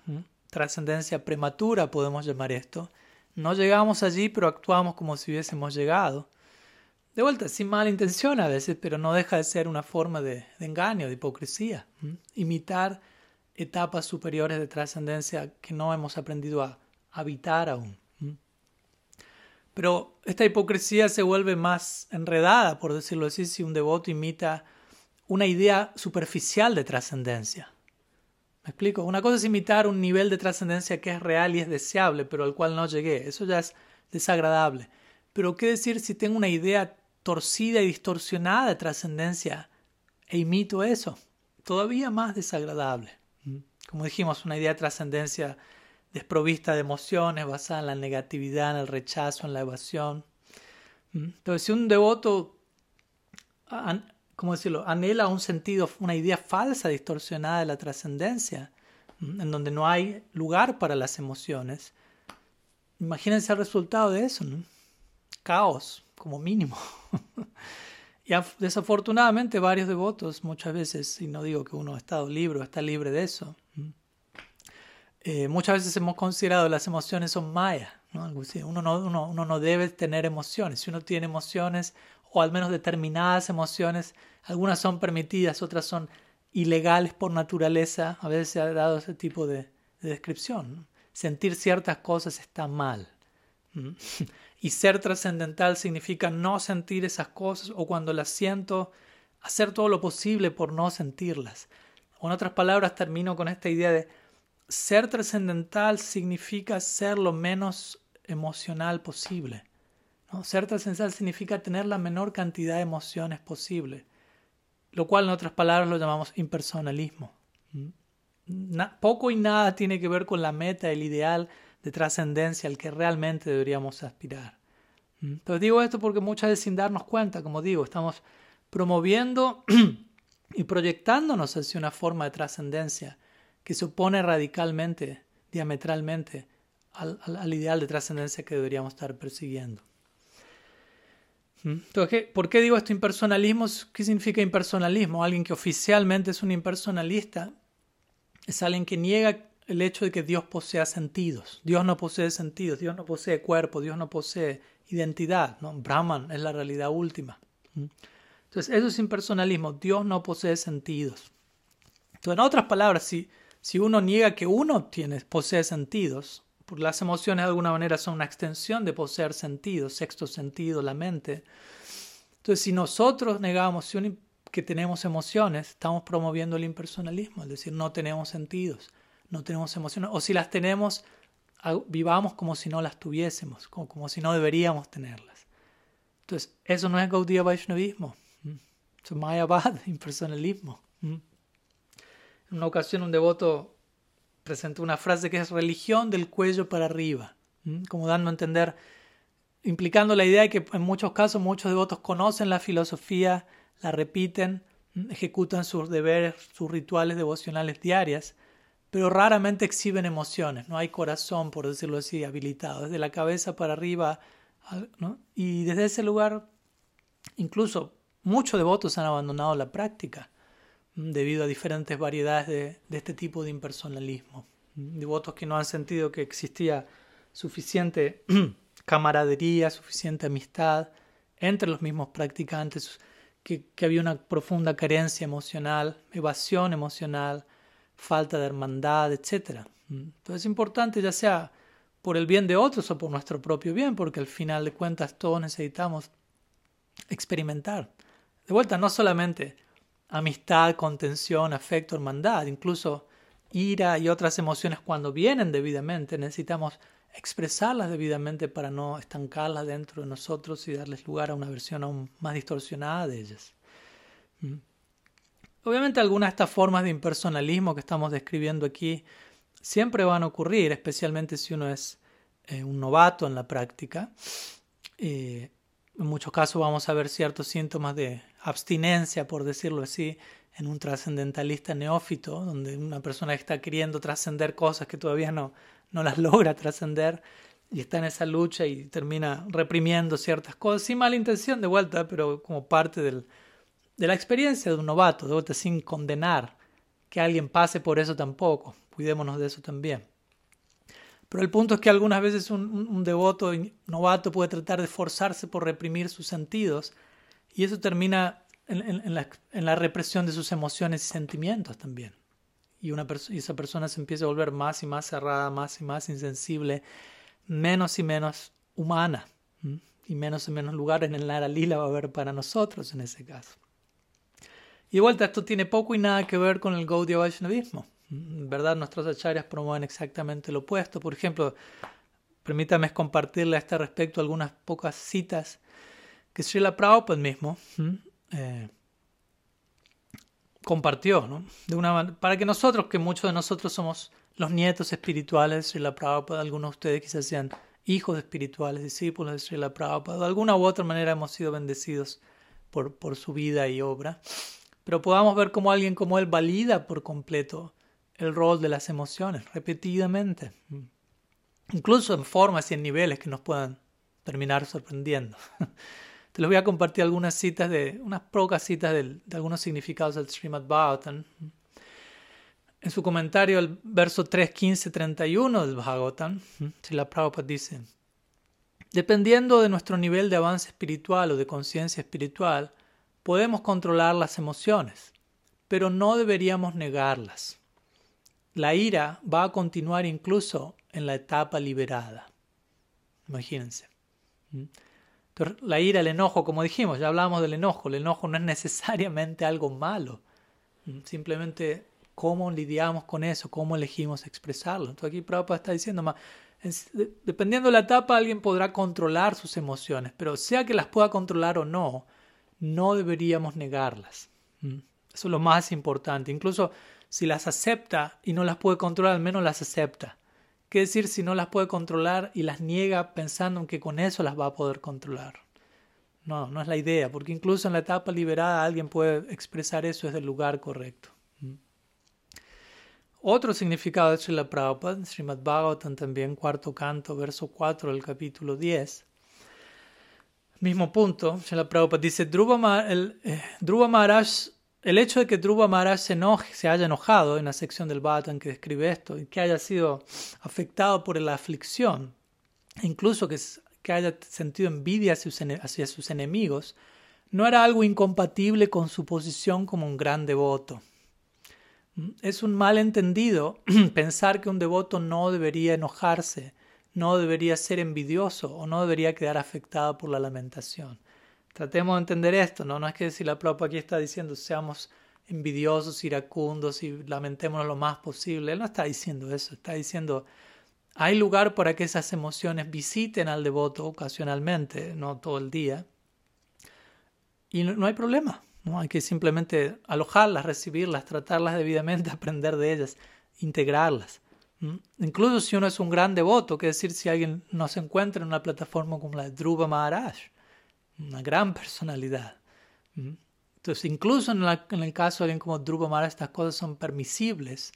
trascendencia prematura podemos llamar esto, no llegamos allí pero actuamos como si hubiésemos llegado. De vuelta, sin mala intención a veces, pero no deja de ser una forma de, engaño, de hipocresía. Imitar etapas superiores de trascendencia que no hemos aprendido a habitar aún. Pero esta hipocresía se vuelve más enredada, por decirlo así, si un devoto imita una idea superficial de trascendencia. ¿Me explico? Una cosa es imitar un nivel de trascendencia que es real y es deseable, pero al cual no llegué. Eso ya es desagradable. Pero ¿qué decir si tengo una idea torcida y distorsionada de trascendencia e imito eso? Todavía más desagradable. Como dijimos, una idea de trascendencia desprovista de emociones, basada en la negatividad, en el rechazo, en la evasión. Entonces, si un devoto, ¿cómo decirlo?, anhela un sentido, una idea falsa, distorsionada de la trascendencia, en donde no hay lugar para las emociones, imagínense el resultado de eso, Caos, como mínimo. Y desafortunadamente varios devotos muchas veces, y no digo que uno ha estado libre o está libre de eso, eh, muchas veces hemos considerado las emociones son maya. ¿no? Uno, no, uno, uno no debe tener emociones. Si uno tiene emociones, o al menos determinadas emociones, algunas son permitidas, otras son ilegales por naturaleza, a veces se ha dado ese tipo de, descripción. Sentir ciertas cosas está mal. Y ser trascendental significa no sentir esas cosas o cuando las siento, hacer todo lo posible por no sentirlas. O en otras palabras, termino con esta idea de ser trascendental significa ser lo menos emocional posible. ¿No? Ser trascendental significa tener la menor cantidad de emociones posible. lo cual en otras palabras lo llamamos impersonalismo. poco y nada tiene que ver con la meta, el ideal de trascendencia al que realmente deberíamos aspirar. Pero digo esto porque muchas veces sin darnos cuenta, como digo, estamos promoviendo y proyectándonos hacia una forma de trascendencia que se opone radicalmente, diametralmente, al, ideal de trascendencia que deberíamos estar persiguiendo. Entonces, ¿por qué digo esto impersonalismo? ¿Qué significa impersonalismo? Alguien que oficialmente es un impersonalista es alguien que niega el hecho de que Dios posea sentidos. Dios no posee sentidos, Dios no posee cuerpo, Dios no posee identidad. ¿no? Brahman es la realidad última. Entonces, eso es impersonalismo. Dios no posee sentidos. Entonces, en otras palabras, si, si uno niega que uno tiene, posee sentidos, porque las emociones de alguna manera son una extensión de poseer sentido, sexto sentido, la mente. Entonces, si nosotros negamos que tenemos emociones, estamos promoviendo el impersonalismo, es decir, no tenemos sentidos, no tenemos emociones, o si las tenemos, vivamos como si no las tuviésemos, como, como si no deberíamos tenerlas. Entonces, eso no es Gaudiya Vaishnavismo, es Mayabad, impersonalismo. En una ocasión un devoto presentó una frase que es religión del cuello para arriba, como dando a entender, implicando la idea de que en muchos casos muchos devotos conocen la filosofía, la repiten, ejecutan sus deberes, sus rituales devocionales diarias, pero raramente exhiben emociones, no hay corazón, por decirlo así, habilitado, desde la cabeza para arriba, y desde ese lugar incluso muchos devotos han abandonado la práctica debido a diferentes variedades de, este tipo de impersonalismo. Devotos que no han sentido que existía suficiente camaradería, suficiente amistad entre los mismos practicantes, que, había una profunda carencia emocional, evasión emocional, falta de hermandad, etc. Entonces es importante, ya sea por el bien de otros o por nuestro propio bien, porque al final de cuentas todos necesitamos experimentar. De vuelta, no solamente amistad, contención, afecto, hermandad, incluso ira y otras emociones cuando vienen debidamente. Necesitamos expresarlas debidamente para no estancarlas dentro de nosotros y darles lugar a una versión aún más distorsionada de ellas. Mm. Obviamente algunas de estas formas de impersonalismo que estamos describiendo aquí siempre van a ocurrir, especialmente si uno es eh, un novato en la práctica. Eh, en muchos casos vamos a ver ciertos síntomas de abstinencia, por decirlo así, en un trascendentalista neófito, donde una persona está queriendo trascender cosas que todavía no, no las logra trascender y está en esa lucha y termina reprimiendo ciertas cosas, sin mala intención de vuelta, pero como parte del, de la experiencia de un novato, de vuelta sin condenar que alguien pase por eso tampoco. Cuidémonos de eso también. Pero el punto es que algunas veces un, un, devoto novato puede tratar de forzarse por reprimir sus sentidos y eso termina en, la, represión de sus emociones y sentimientos también. Y, esa persona se empieza a volver más y más cerrada, más y más insensible, menos y menos humana. Y menos y menos lugar en el Nara Lila va a haber para nosotros en ese caso. Y de vuelta, esto tiene poco y nada que ver con el Gaudiya Vaishnavismo. En verdad, nuestros acharyas promueven exactamente lo opuesto. Por ejemplo, permítame compartirle a este respecto algunas pocas citas que Srila Prabhupada mismo eh, compartió, ¿no? De una para que nosotros, que muchos de nosotros somos los nietos espirituales de Srila Prabhupada, algunos de ustedes quizás sean hijos espirituales, discípulos de Srila Prabhupada, de alguna u otra manera hemos sido bendecidos por, por su vida y obra, pero podamos ver cómo alguien como él valida por completo el rol de las emociones repetidamente, incluso en formas y en niveles que nos puedan terminar sorprendiendo. Te les voy a compartir algunas citas de, unas pocas citas de, algunos significados del Srimad Bhagavatam. En su comentario al verso 3.15.31 del Bhagavatam, la Prabhupada dice, Dependiendo de nuestro nivel de avance espiritual o de conciencia espiritual, podemos controlar las emociones, pero no deberíamos negarlas. La ira va a continuar incluso en la etapa liberada. Imagínense la ira, el enojo, como dijimos, ya hablamos del enojo, el enojo no es necesariamente algo malo, simplemente cómo lidiamos con eso, cómo elegimos expresarlo. Entonces aquí Prabhupada está diciendo, dependiendo de la etapa, alguien podrá controlar sus emociones, pero sea que las pueda controlar o no, no deberíamos negarlas. Eso es lo más importante. Incluso si las acepta y no las puede controlar, al menos las acepta. ¿Qué decir si no las puede controlar y las niega pensando en que con eso las va a poder controlar? No, no es la idea, porque incluso en la etapa liberada alguien puede expresar eso desde el lugar correcto. Otro significado de Srila Prabhupada, Srimad Bhagavatam también, cuarto canto, verso 4 del capítulo 10. Mismo punto, Srila Prabhupada dice, Dhruva, el, eh, Maharaj, el hecho de que Dhruva Maharaj se, se haya enojado en la sección del Bhagavatam que describe esto, y que haya sido afectado por la aflicción, incluso que, que haya sentido envidia hacia sus, hacia sus enemigos, no era algo incompatible con su posición como un gran devoto. Es un malentendido pensar que un devoto no debería enojarse, no debería ser envidioso o no debería quedar afectado por la lamentación. Tratemos de entender esto, ¿no? No es que si la propia aquí está diciendo seamos envidiosos, iracundos y lamentémonos lo más posible. Él no está diciendo eso, está diciendo hay lugar para que esas emociones visiten al devoto ocasionalmente, no todo el día. Y no hay problema. ¿no? Hay que simplemente alojarlas, recibirlas, tratarlas debidamente, aprender de ellas, integrarlas. Incluso si uno es un gran devoto, que decir si alguien no se encuentra en una plataforma como la de Dhruva Maharaj, una gran personalidad. Entonces, incluso en, el caso de alguien como Dhruva estas cosas son permisibles,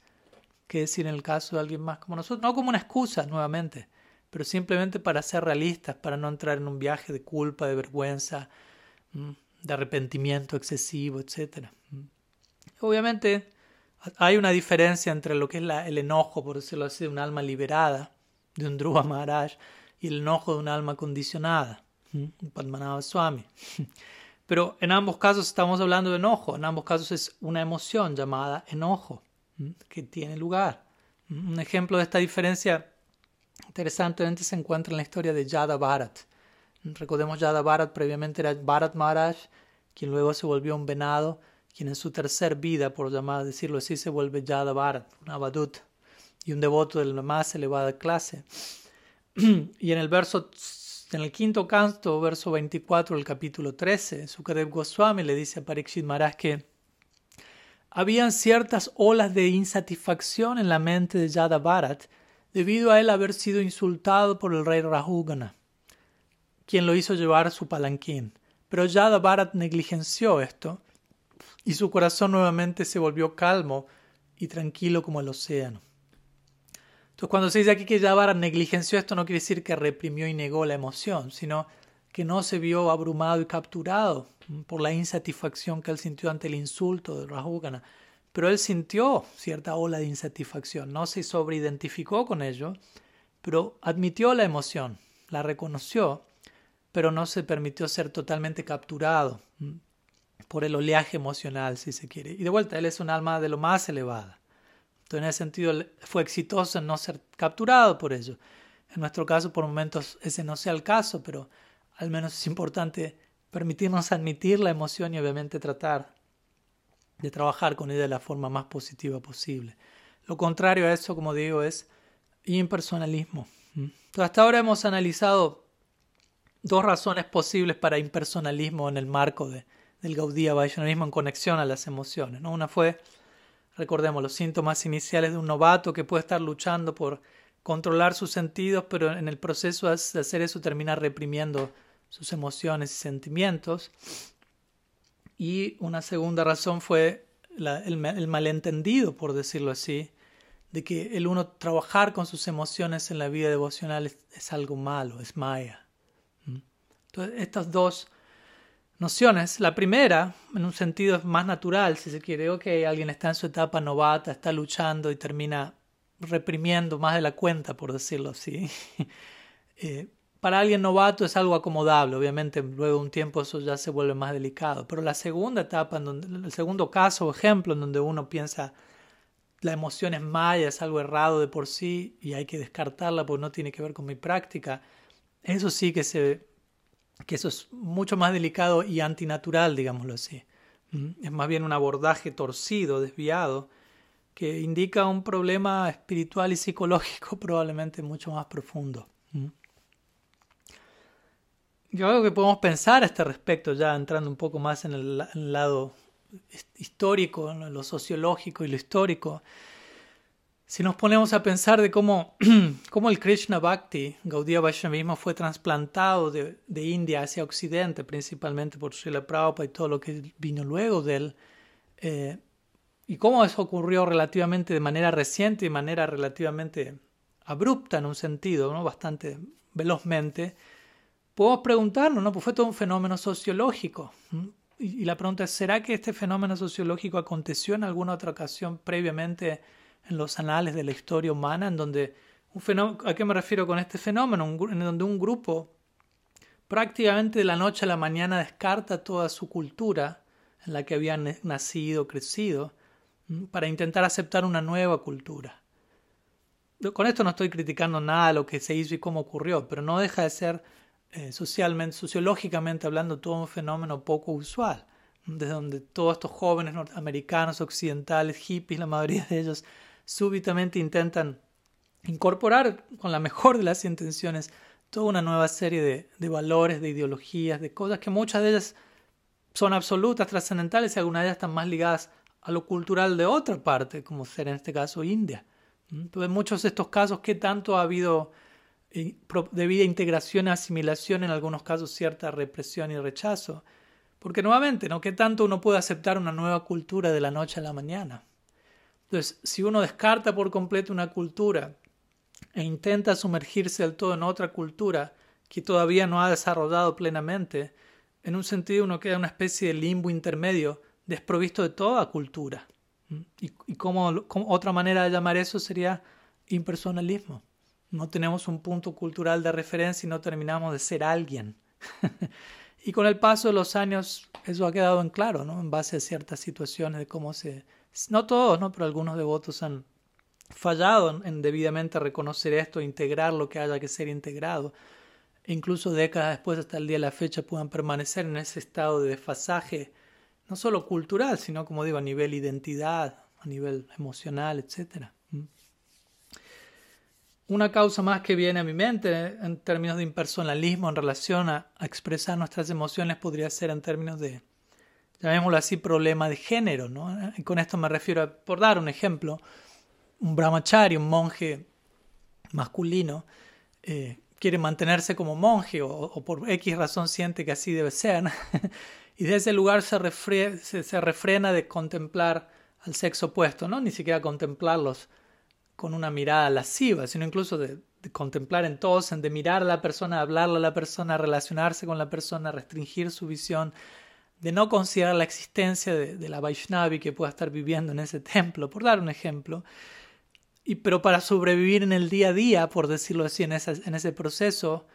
que decir en el caso de alguien más como nosotros, no como una excusa nuevamente, pero simplemente para ser realistas, para no entrar en un viaje de culpa, de vergüenza, de arrepentimiento excesivo, etc. Obviamente hay una diferencia entre lo que es el enojo, por decirlo así, de un alma liberada, de un Dhruva Maharaj, y el enojo de un alma condicionada, Padmanabha Swami. Pero en ambos casos estamos hablando de enojo, en ambos casos es una emoción llamada enojo que tiene lugar. Un ejemplo de esta diferencia interesantemente se encuentra en la historia de Yada Bharat. Recordemos Yada Bharat, previamente era Bharat Maharaj, quien luego se volvió un venado, quien en su tercer vida, por llamar decirlo así, se vuelve Yada Bharat, un abadut y un devoto de la más elevada clase. y en el verso, en el quinto canto, verso 24 del capítulo 13, Sukadev Goswami le dice a Parikshit Maharaj que habían ciertas olas de insatisfacción en la mente de Yada Bharat debido a él haber sido insultado por el rey Rahugana quien lo hizo llevar su palanquín. Pero Yada Bharat negligenció esto y su corazón nuevamente se volvió calmo y tranquilo como el océano. Entonces, cuando se dice aquí que Yada negligenció esto, no quiere decir que reprimió y negó la emoción, sino que no se vio abrumado y capturado por la insatisfacción que él sintió ante el insulto de Rahugana. Pero él sintió cierta ola de insatisfacción, no se sobreidentificó con ello, pero admitió la emoción, la reconoció pero no se permitió ser totalmente capturado por el oleaje emocional, si se quiere. Y de vuelta, él es un alma de lo más elevada. Entonces, en ese sentido, fue exitoso en no ser capturado por ello. En nuestro caso, por momentos, ese no sea el caso, pero al menos es importante permitirnos admitir la emoción y obviamente tratar de trabajar con ella de la forma más positiva posible. Lo contrario a eso, como digo, es impersonalismo. Hasta ahora hemos analizado dos razones posibles para impersonalismo en el marco de, del Gaudía Vaishnavismo en conexión a las emociones. ¿no? Una fue, recordemos, los síntomas iniciales de un novato que puede estar luchando por controlar sus sentidos, pero en el proceso de hacer eso termina reprimiendo sus emociones y sentimientos. Y una segunda razón fue el, malentendido, por decirlo así, de que el uno trabajar con sus emociones en la vida devocional es, es algo malo, es maya. Entonces, estas dos nociones, la primera, en un sentido más natural, si se quiere, que alguien está en su etapa novata, está luchando y termina reprimiendo más de la cuenta, por decirlo así. Eh, para alguien novato es algo acomodable, obviamente luego de un tiempo eso ya se vuelve más delicado, pero la segunda etapa, en donde, el segundo caso o ejemplo en donde uno piensa la emoción es maya, es algo errado de por sí y hay que descartarla porque no tiene que ver con mi práctica, eso sí que se que eso es mucho más delicado y antinatural, digámoslo así. Mm, es más bien un abordaje torcido, desviado, que indica un problema espiritual y psicológico probablemente mucho más profundo. Mm. Yo creo que podemos pensar a este respecto, ya entrando un poco más en el, lado histórico, lo sociológico y lo histórico, si nos ponemos a pensar de cómo, cómo el Krishna Bhakti, Gaudiya Vaishnavismo, fue trasplantado de, de, India hacia Occidente, principalmente por Srila Prabhupada y todo lo que vino luego de él, eh, y cómo eso ocurrió relativamente de manera reciente y de manera relativamente abrupta en un sentido, ¿no? bastante velozmente, podemos preguntarnos, ¿no? Pues fue todo un fenómeno sociológico. Y, la pregunta es, ¿será que este fenómeno sociológico aconteció en alguna otra ocasión previamente en los anales de la historia humana, en donde un ¿a qué me refiero con este fenómeno? en donde un grupo prácticamente de la noche a la mañana descarta toda su cultura en la que habían nacido, crecido, para intentar aceptar una nueva cultura. Con esto no estoy criticando nada lo que se hizo y cómo ocurrió, pero no deja de ser eh, socialmente, sociológicamente hablando, todo un fenómeno poco usual, desde donde todos estos jóvenes norteamericanos, occidentales, hippies, la mayoría de ellos, súbitamente intentan incorporar con la mejor de las intenciones toda una nueva serie de, valores, de ideologías, de cosas que muchas de ellas son absolutas, trascendentales y algunas de ellas están más ligadas a lo cultural de otra parte, como ser en este caso India. Entonces, en muchos de estos casos, ¿qué tanto ha habido debida integración asimilación, en algunos casos cierta represión y rechazo. Porque nuevamente, ¿no? ¿Qué tanto uno puede aceptar una nueva cultura de la noche a la mañana? Entonces, si uno descarta por completo una cultura e intenta sumergirse del todo en otra cultura que todavía no ha desarrollado plenamente, en un sentido uno queda en una especie de limbo intermedio desprovisto de toda cultura. Y, y como otra manera de llamar eso sería impersonalismo no tenemos un punto cultural de referencia y no terminamos de ser alguien. y con el paso de los años eso ha quedado en claro, ¿no? En base a ciertas situaciones de cómo se... No todos, ¿no? Pero algunos devotos han fallado en, debidamente reconocer esto, integrar lo que haya que ser integrado. E incluso décadas después, hasta el día de la fecha, puedan permanecer en ese estado de desfasaje, no solo cultural, sino, como digo, a nivel identidad, a nivel emocional, etcétera. Una causa más que viene a mi mente en términos de impersonalismo en relación a, expresar nuestras emociones podría ser en términos de, llamémoslo así, problema de género. ¿no? Con esto me refiero, por dar un ejemplo, un brahmachari, un monje masculino, eh, quiere mantenerse como monje o, por X razón siente que así debe ser, y de ese lugar se, se refrena de contemplar al sexo opuesto, no ni siquiera contemplarlos con una mirada lasciva, sino incluso de, contemplar en todos, de mirar a la persona, hablarle a la persona, relacionarse con la persona, restringir su visión, de no considerar la existencia de, la Vaishnavi que pueda estar viviendo en ese templo, por dar un ejemplo. Y, pero para sobrevivir en el día a día, por decirlo así, en, en ese proceso,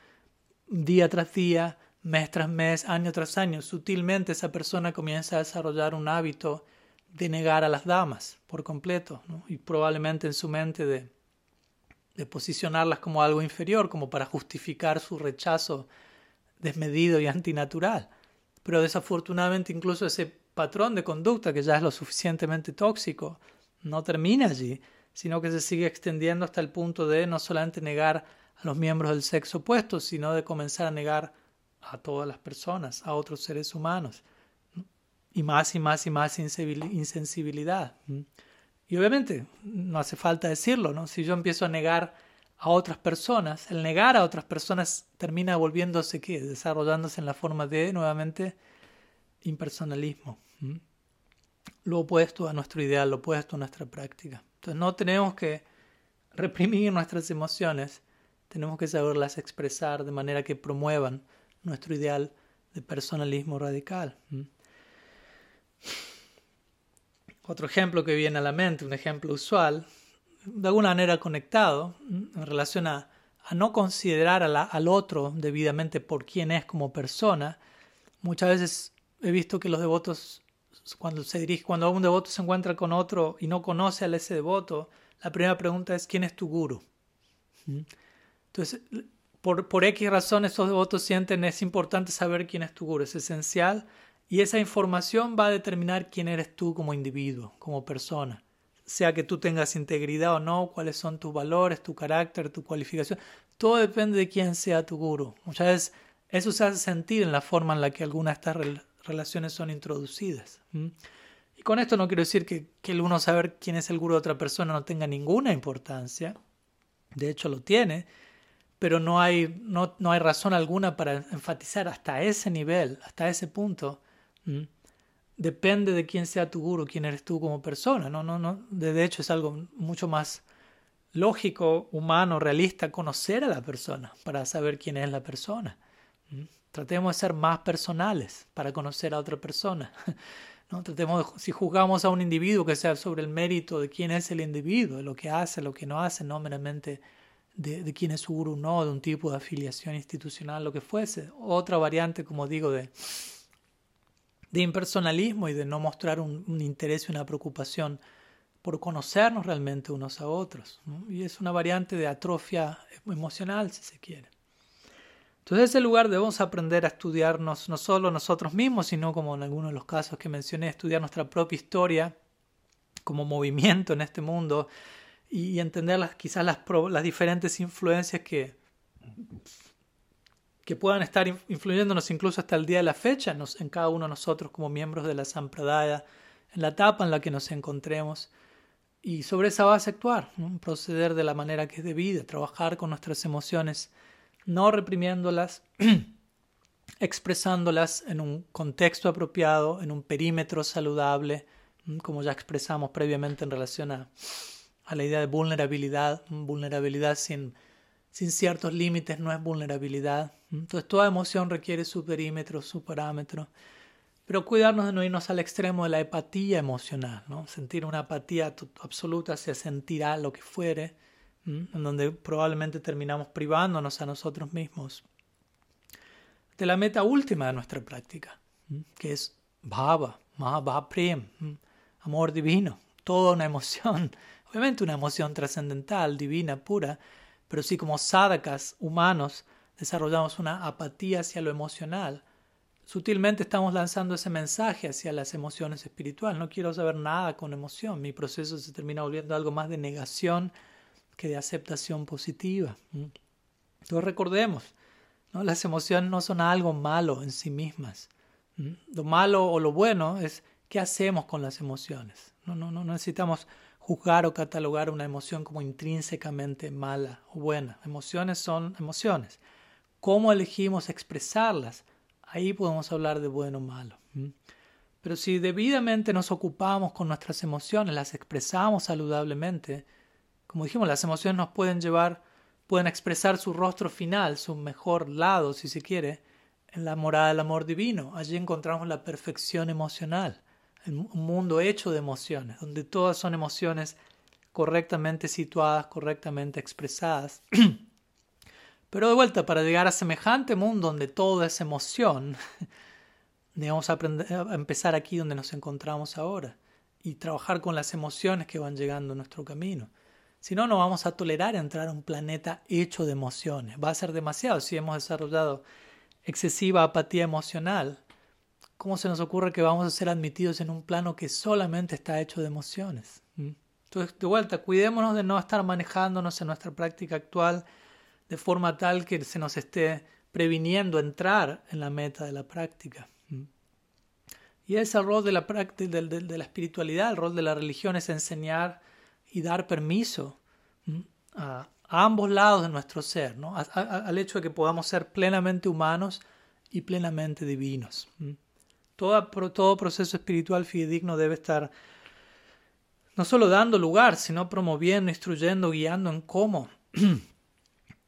día tras día, mes tras mes, año tras año, sutilmente esa persona comienza a desarrollar un hábito de negar a las damas por completo, y probablemente en su mente de, de posicionarlas como algo inferior, como para justificar su rechazo desmedido y antinatural. Pero desafortunadamente incluso ese patrón de conducta, que ya es lo suficientemente tóxico, no termina allí, sino que se sigue extendiendo hasta el punto de no solamente negar a los miembros del sexo opuesto, sino de comenzar a negar a todas las personas, a otros seres humanos y más y más y más insensibilidad. Y obviamente, no hace falta decirlo, ¿no? Si yo empiezo a negar a otras personas, el negar a otras personas termina volviéndose, ¿qué? Desarrollándose en la forma de, nuevamente, impersonalismo. Lo opuesto a nuestro ideal, lo opuesto a nuestra práctica. Entonces no tenemos que reprimir nuestras emociones, tenemos que saberlas expresar de manera que promuevan nuestro ideal de personalismo radical. Otro ejemplo que viene a la mente, un ejemplo usual, de alguna manera conectado en relación a, no considerar al otro debidamente por quién es como persona. Muchas veces he visto que los devotos, cuando se dirige, cuando un devoto se encuentra con otro y no conoce a ese devoto, la primera pregunta es ¿quién es tu guru? ¿Mm? Entonces, por, por X razón, esos devotos sienten es importante saber quién es tu guru, es esencial y esa información va a determinar quién eres tú como individuo, como persona. Sea que tú tengas integridad o no, cuáles son tus valores, tu carácter, tu cualificación. Todo depende de quién sea tu guru. Muchas veces eso se hace sentir en la forma en la que algunas de estas relaciones son introducidas. con esto no quiero decir que, que el uno saber quién es el gurú de otra persona no tenga ninguna importancia. De hecho, lo tiene. Pero no hay, no, no hay razón alguna para enfatizar hasta ese nivel, hasta ese punto. Depende de quién sea tu gurú, quién eres tú como persona. No, no, no. De hecho, es algo mucho más lógico, humano, realista, conocer a la persona para saber quién es la persona. Tratemos de ser más personales para conocer a otra persona. ¿no? Tratemos de, si juzgamos a un individuo que sea sobre el mérito de quién es el individuo, de lo que hace, lo que no hace, no meramente de, quién es su gurú, no, de un tipo de afiliación institucional, lo que fuese. Otra variante, como digo, de, de impersonalismo y de no mostrar un, interés y una preocupación por conocernos realmente unos a otros. Y es una variante de atrofia emocional, si se quiere. Entonces, en ese lugar debemos aprender a estudiarnos no solo nosotros mismos, sino como en algunos de los casos que mencioné, estudiar nuestra propia historia como movimiento en este mundo y entender las, quizás las diferentes influencias que, que puedan estar influyéndonos incluso hasta el día de la fecha en cada uno de nosotros como miembros de la Sampradaya, en la etapa en la que nos encontremos. Y sobre esa base actuar, proceder de la manera que es debida, trabajar con nuestras emociones no reprimiéndolas, expresándolas en un contexto apropiado, en un perímetro saludable, como ya expresamos previamente en relación a, a la idea de vulnerabilidad. Vulnerabilidad sin, sin ciertos límites no es vulnerabilidad. Entonces toda emoción requiere su perímetro, su parámetro. Pero cuidarnos de no irnos al extremo de la apatía emocional, sentir una apatía absoluta hacia sentir a lo que fuere, en donde probablemente terminamos privándonos a nosotros mismos de la meta última de nuestra práctica, que es bhava, prem, amor divino, toda una emoción, obviamente una emoción trascendental, divina, pura, pero sí como sadhakas humanos desarrollamos una apatía hacia lo emocional, sutilmente estamos lanzando ese mensaje hacia las emociones espirituales. No quiero saber nada con emoción. Mi proceso se termina volviendo algo más de negación que de aceptación positiva. Entonces recordemos, ¿no? las emociones no son algo malo en sí mismas. Lo malo o lo bueno es qué hacemos con las emociones. No, no, no necesitamos juzgar o catalogar una emoción como intrínsecamente mala o buena. Emociones son emociones. ¿Cómo elegimos expresarlas? Ahí podemos hablar de bueno o malo. Pero si debidamente nos ocupamos con nuestras emociones, las expresamos saludablemente, como dijimos, las emociones nos pueden llevar, pueden expresar su rostro final, su mejor lado, si se quiere, en la morada del amor divino. Allí encontramos la perfección emocional, un mundo hecho de emociones, donde todas son emociones correctamente situadas, correctamente expresadas. Pero de vuelta, para llegar a semejante mundo donde todo es emoción, debemos aprender, a empezar aquí donde nos encontramos ahora y trabajar con las emociones que van llegando a nuestro camino. Si no, no vamos a tolerar entrar a un planeta hecho de emociones. Va a ser demasiado si hemos desarrollado excesiva apatía emocional. ¿Cómo se nos ocurre que vamos a ser admitidos en un plano que solamente está hecho de emociones? ¿Mm? Entonces, de vuelta, cuidémonos de no estar manejándonos en nuestra práctica actual de forma tal que se nos esté previniendo entrar en la meta de la práctica. Y ese rol de la, de, de la espiritualidad, el rol de la religión es enseñar y dar permiso a, ambos lados de nuestro ser, ¿no? al hecho de que podamos ser plenamente humanos y plenamente divinos. Todo, todo proceso espiritual fidedigno debe estar no solo dando lugar, sino promoviendo, instruyendo, guiando en cómo,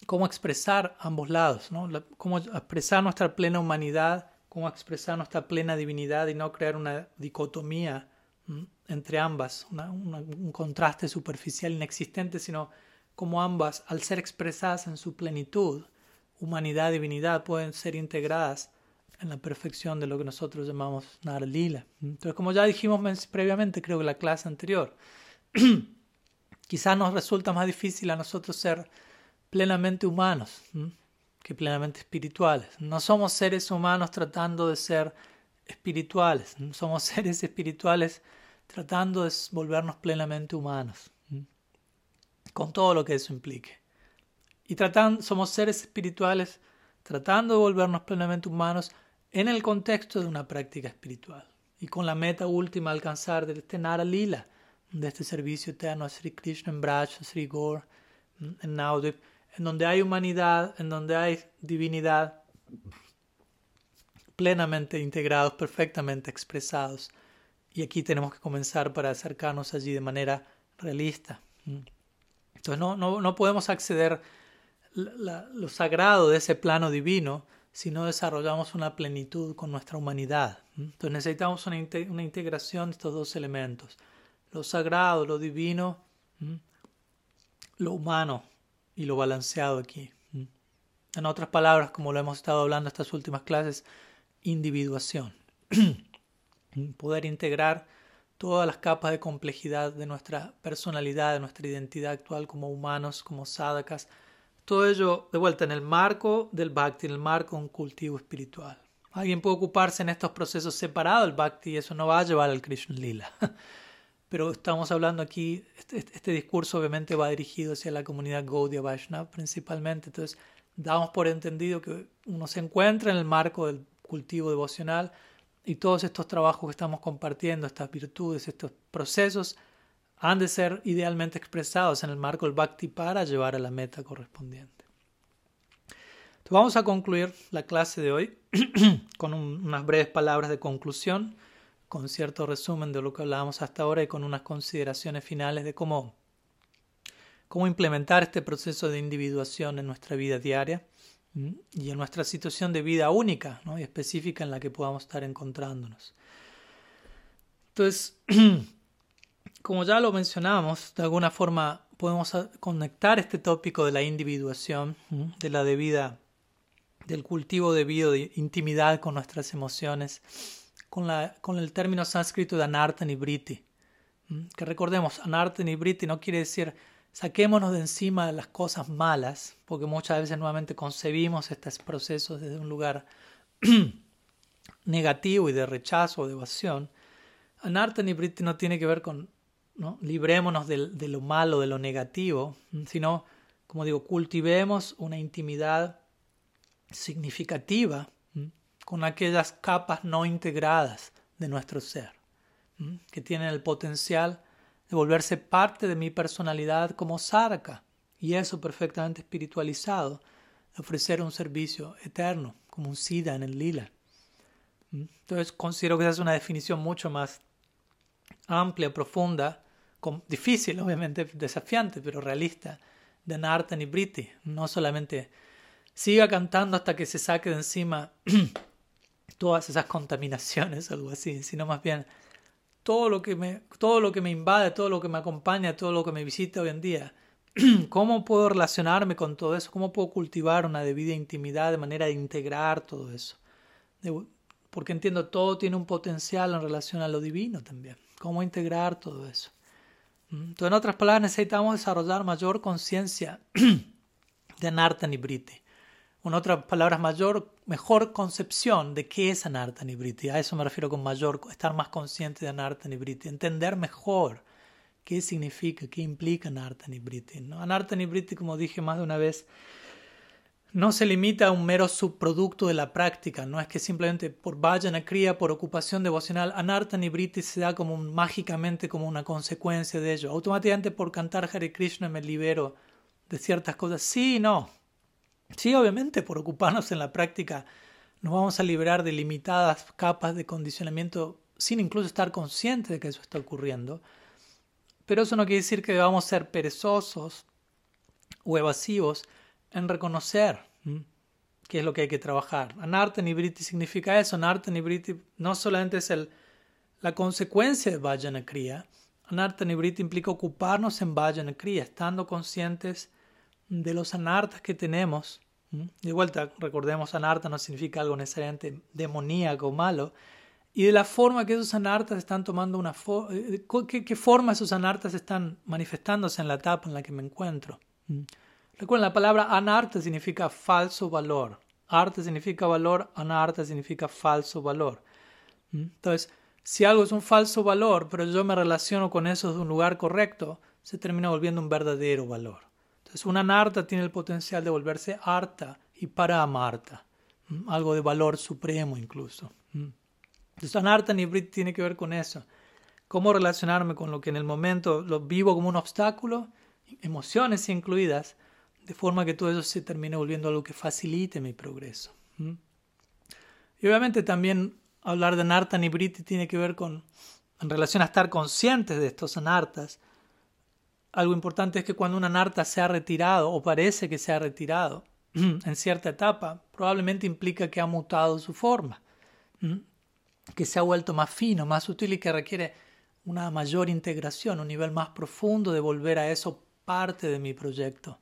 cómo expresar ambos lados, ¿no? cómo expresar nuestra plena humanidad, cómo expresar nuestra plena divinidad y no crear una dicotomía entre ambas, un contraste superficial inexistente, sino como ambas, al ser expresadas en su plenitud, humanidad divinidad, pueden ser integradas en la perfección de lo que nosotros llamamos Lila. Entonces, como ya dijimos previamente, creo que la clase anterior, quizás nos resulta más difícil a nosotros ser plenamente humanos que plenamente espirituales. No somos seres humanos tratando de ser espirituales, somos seres espirituales tratando de volvernos plenamente humanos, con todo lo que eso implique. Y tratando, somos seres espirituales tratando de volvernos plenamente humanos en el contexto de una práctica espiritual. y con la meta última alcanzar de este Nara Lila, de este servicio eterno a Sri Krishna en Braj, Sri Gaur, en Naudip, en donde hay humanidad, en donde hay divinidad plenamente integrados, perfectamente expresados. Y aquí tenemos que comenzar para acercarnos allí de manera realista. Entonces no, no, no podemos acceder lo sagrado de ese plano divino si no desarrollamos una plenitud con nuestra humanidad. Entonces necesitamos una, una integración de estos dos elementos, lo sagrado, lo divino, lo humano y lo balanceado aquí. En otras palabras, como lo hemos estado hablando estas últimas clases, individuación. Poder integrar todas las capas de complejidad de nuestra personalidad, de nuestra identidad actual como humanos, como sadakas. Todo ello de vuelta en el marco del bhakti, en el marco de un cultivo espiritual. Alguien puede ocuparse en estos procesos separados del bhakti y eso no va a llevar al Krishna Lila. Pero estamos hablando aquí, este, este, discurso obviamente va dirigido hacia la comunidad Gaudiya Vaishnava principalmente. Entonces, damos por entendido que uno se encuentra en el marco del cultivo devocional y todos estos trabajos que estamos compartiendo, estas virtudes, estos procesos, han de ser idealmente expresados en el marco del bhakti para llevar a la meta correspondiente. Entonces vamos a concluir la clase de hoy con unas breves palabras de conclusión, con cierto resumen de lo que hablábamos hasta ahora y con unas consideraciones finales de cómo, cómo implementar este proceso de individuación en nuestra vida diaria y en nuestra situación de vida única y específica en la que podamos estar encontrándonos. Entonces, como ya lo mencionamos, de alguna forma podemos conectar este tópico de la individuación, de la debida, del cultivo debido de intimidad con nuestras emociones, con, el término sánscrito de anartha briti. Que recordemos, anartha briti no quiere decir Saquémonos de encima de las cosas malas, porque muchas veces nuevamente concebimos estos procesos desde un lugar negativo y de rechazo o de evasión. Anartha Nibriti no tiene que ver con ¿no? librémonos de, de, lo malo, de lo negativo, sino, como digo, cultivemos una intimidad significativa con aquellas capas no integradas de nuestro ser, que tienen el potencial de volverse parte de mi personalidad como Saraka, y eso perfectamente espiritualizado, de ofrecer un servicio eterno, como un Sida en el lila. Entonces considero que esa es una definición mucho más amplia, profunda, difícil, obviamente desafiante, pero realista, de Nartan y Briti. No solamente siga cantando hasta que se saque de encima todas esas contaminaciones, algo así, sino más bien todo lo que me, todo lo que me invade, todo lo que me acompaña, todo lo que me visita hoy en día. ¿Cómo puedo relacionarme con todo eso? ¿Cómo puedo cultivar una debida intimidad de manera de integrar todo eso? porque entiendo, todo tiene un potencial en relación a lo divino también. ¿Cómo integrar todo eso? ¿Mm? Entonces, en otras palabras, necesitamos desarrollar mayor conciencia de Nartan y Briti en otras palabras, mayor, mejor concepción de qué es Anartha Nibriti. A eso me refiero con mayor, estar más consciente de Anartha Nibriti, entender mejor qué significa, qué implica Anartha Nibriti. ¿no? Anartha Nibriti, como dije más de una vez, no se limita a un mero subproducto de la práctica, no es que simplemente por vayana cría, por ocupación devocional, Anartha Nibriti se da como mágicamente como una consecuencia de ello. Automáticamente por cantar Hare Krishna me libero de ciertas cosas. Sí, no. Sí, obviamente, por ocuparnos en la práctica nos vamos a liberar de limitadas capas de condicionamiento sin incluso estar conscientes de que eso está ocurriendo. Pero eso no quiere decir que debamos ser perezosos o evasivos en reconocer qué es lo que hay que trabajar. Anartha Nibriti significa eso. Anartha Nibriti no solamente es el, la consecuencia de Vajana Kriya. Anartha Nibriti implica ocuparnos en Vajana Kriya, estando conscientes de los anartas que tenemos. De vuelta, recordemos, anarta no significa algo necesariamente demoníaco o malo. Y de la forma que esos anartas están tomando una forma, eh, ¿qué, ¿qué, forma esos anartas están manifestándose en la etapa en la que me encuentro. Recuerden, la palabra anarta significa falso valor. Arte significa valor, anarta significa falso valor. Entonces, si algo es un falso valor, pero yo me relaciono con eso de un lugar correcto, se termina volviendo un verdadero valor. Entonces, una narta tiene el potencial de volverse harta y para amarta, algo de valor supremo incluso. Entonces, Anartha Nibriti tiene que ver con eso. Cómo relacionarme con lo que en el momento lo vivo como un obstáculo, emociones incluidas, de forma que todo eso se termine volviendo algo que facilite mi progreso. Y obviamente también hablar de Anartha Nibriti tiene que ver con, en relación a estar conscientes de estos anartas. Algo importante es que cuando un anarta se ha retirado o parece que se ha retirado en cierta etapa, probablemente implica que ha mutado su forma que se ha vuelto más fino, más sutil y que requiere una mayor integración, un nivel más profundo de volver a eso parte de mi proyecto.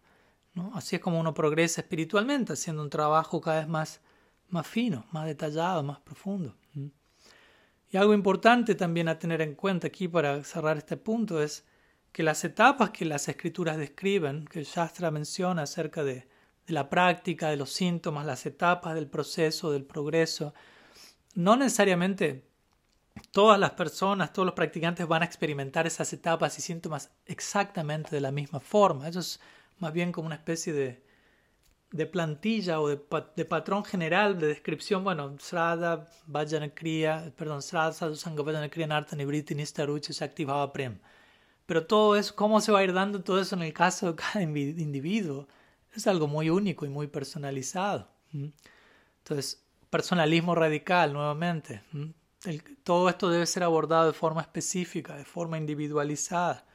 Así es como uno progresa espiritualmente, haciendo un trabajo cada vez más, más fino, más detallado, más profundo. Y algo importante también a tener en cuenta aquí para cerrar este punto es que las etapas que las escrituras describen, que Shastra menciona acerca de, de la práctica, de los síntomas, las etapas del proceso, del progreso, no necesariamente todas las personas, todos los practicantes van a experimentar esas etapas y síntomas exactamente de la misma forma. Eso es más bien como una especie de, de plantilla o de, patrón general de descripción. Bueno, Srada, Kriya, perdón, Srada, Sadhusanga, Kriya, Nartan, Nibriti, Nistarucha, Shakti, Prem. Pero todo eso, cómo se va a ir dando todo eso en el caso de cada individuo, es algo muy único y muy personalizado. Entonces, personalismo radical nuevamente. todo esto debe ser abordado de forma específica, de forma individualizada.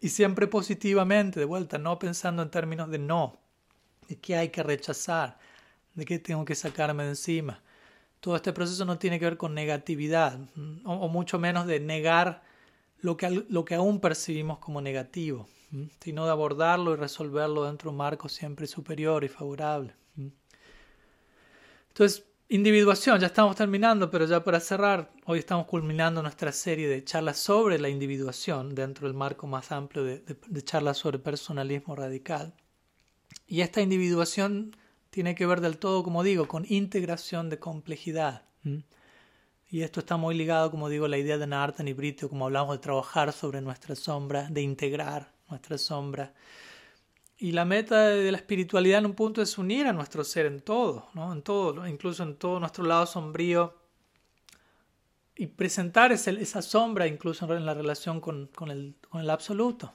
Y siempre positivamente, de vuelta, no pensando en términos de no, de qué hay que rechazar, de qué tengo que sacarme de encima. Todo este proceso no tiene que ver con negatividad, o, mucho menos de negar lo que, lo que aún percibimos como negativo, sino de abordarlo y resolverlo dentro de un marco siempre superior y favorable. Entonces, individuación, ya estamos terminando, pero ya para cerrar, hoy estamos culminando nuestra serie de charlas sobre la individuación dentro del marco más amplio de, charlas sobre personalismo radical. Y esta individuación tiene que ver del todo, como digo, con integración de complejidad. Y esto está muy ligado, como digo, a la idea de Nartan y Brito, como hablamos de trabajar sobre nuestra sombra, de integrar nuestra sombra. Y la meta de la espiritualidad en un punto es unir a nuestro ser en todo, ¿no? en todo, incluso en todo nuestro lado sombrío, y presentar esa sombra incluso en la relación con, el, con el, absoluto.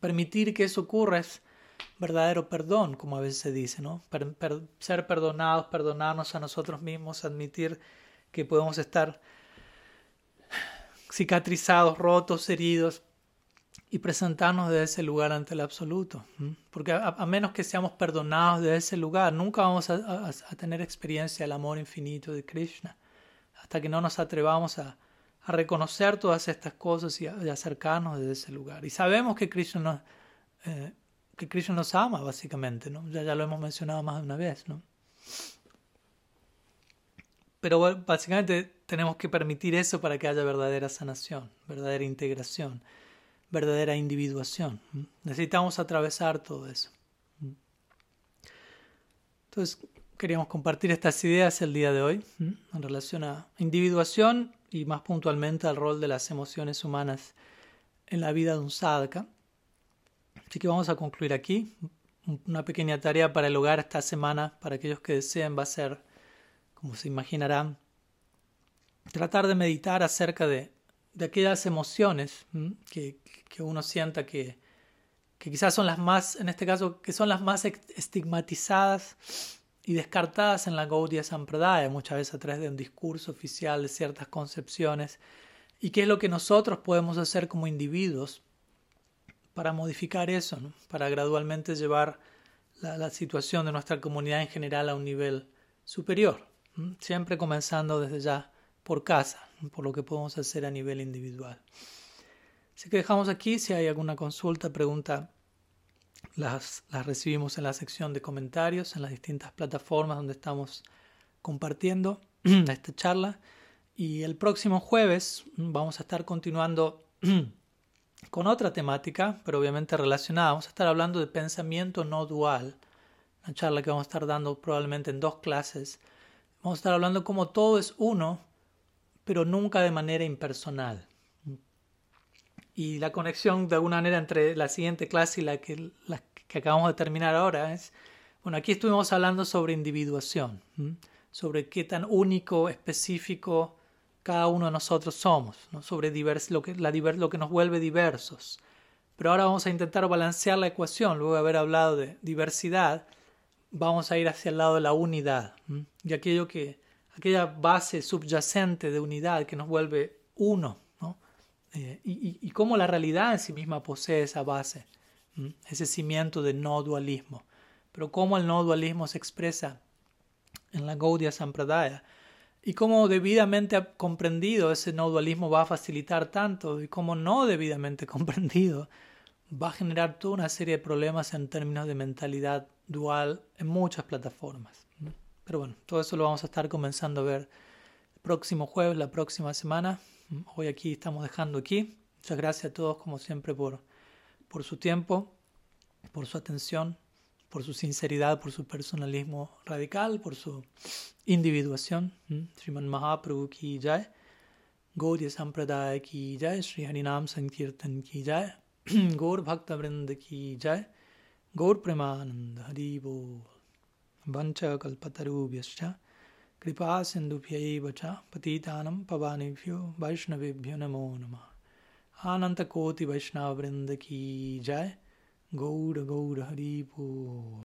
Permitir que eso ocurra es verdadero perdón, como a veces se dice, ¿no? ser perdonados, perdonarnos a nosotros mismos, admitir que podemos estar cicatrizados, rotos, heridos, y presentarnos de ese lugar ante el absoluto. Porque a, menos que seamos perdonados de ese lugar, nunca vamos a, tener experiencia del amor infinito de Krishna. Hasta que no nos atrevamos a, reconocer todas estas cosas y, acercarnos de ese lugar. Y sabemos que Krishna nos, eh, que Krishna nos ama, básicamente. ¿no? Ya, ya lo hemos mencionado más de una vez. ¿no? Pero básicamente tenemos que permitir eso para que haya verdadera sanación, verdadera integración verdadera individuación. Necesitamos atravesar todo eso. Entonces, queríamos compartir estas ideas el día de hoy en relación a individuación y más puntualmente al rol de las emociones humanas en la vida de un sadhaka. Así que vamos a concluir aquí. Una pequeña tarea para el hogar esta semana, para aquellos que deseen, va a ser, como se imaginarán, tratar de meditar acerca de de aquellas emociones que, uno sienta que, quizás son las más, en este caso, que son las más estigmatizadas y descartadas en la Gaudiya Sampradaya, muchas veces a través de un discurso oficial de ciertas concepciones, y qué es lo que nosotros podemos hacer como individuos para modificar eso, para gradualmente llevar la, situación de nuestra comunidad en general a un nivel superior, siempre comenzando desde ya por casa, por lo que podemos hacer a nivel individual. Así que dejamos aquí, si hay alguna consulta, pregunta, las, las recibimos en la sección de comentarios, en las distintas plataformas donde estamos compartiendo esta charla. Y el próximo jueves vamos a estar continuando con otra temática, pero obviamente relacionada. Vamos a estar hablando de pensamiento no dual, una charla que vamos a estar dando probablemente en dos clases. Vamos a estar hablando cómo todo es uno pero nunca de manera impersonal. Y la conexión de alguna manera entre la siguiente clase y la que, que acabamos de terminar ahora es, bueno, aquí estuvimos hablando sobre individuación, sobre qué tan único, específico cada uno de nosotros somos, sobre lo, que, la, lo que nos vuelve diversos. Pero ahora vamos a intentar balancear la ecuación, luego de haber hablado de diversidad, vamos a ir hacia el lado de la unidad y aquello que, aquella base subyacente de unidad que nos vuelve uno, ¿no? Eh, y, cómo la realidad en sí misma posee esa base, ese cimiento de no dualismo. Pero cómo el no dualismo se expresa en la Gaudiya Sampradaya y cómo debidamente comprendido ese no dualismo va a facilitar tanto y cómo no debidamente comprendido va a generar toda una serie de problemas en términos de mentalidad dual en muchas plataformas. Pero bueno, todo eso lo vamos a estar comenzando a ver el próximo jueves, la próxima semana. Hoy aquí estamos dejando aquí. Muchas gracias a todos como siempre por, por su tiempo, por su atención, por su sinceridad, por su personalismo radical, por su individuación. Sriman Mahaprabhu ki Gaudiya ki Sankirtan ki ki Gaur वो Haribo. कल्पतरुभ्य कृपा सिंधुभ्य च, पतितानं पवानेभ्यो, वैष्णवेभ्यो नमो नमः। अनन्तकोटिवैष्णववृन्द की जय। गौर गौर हरिपो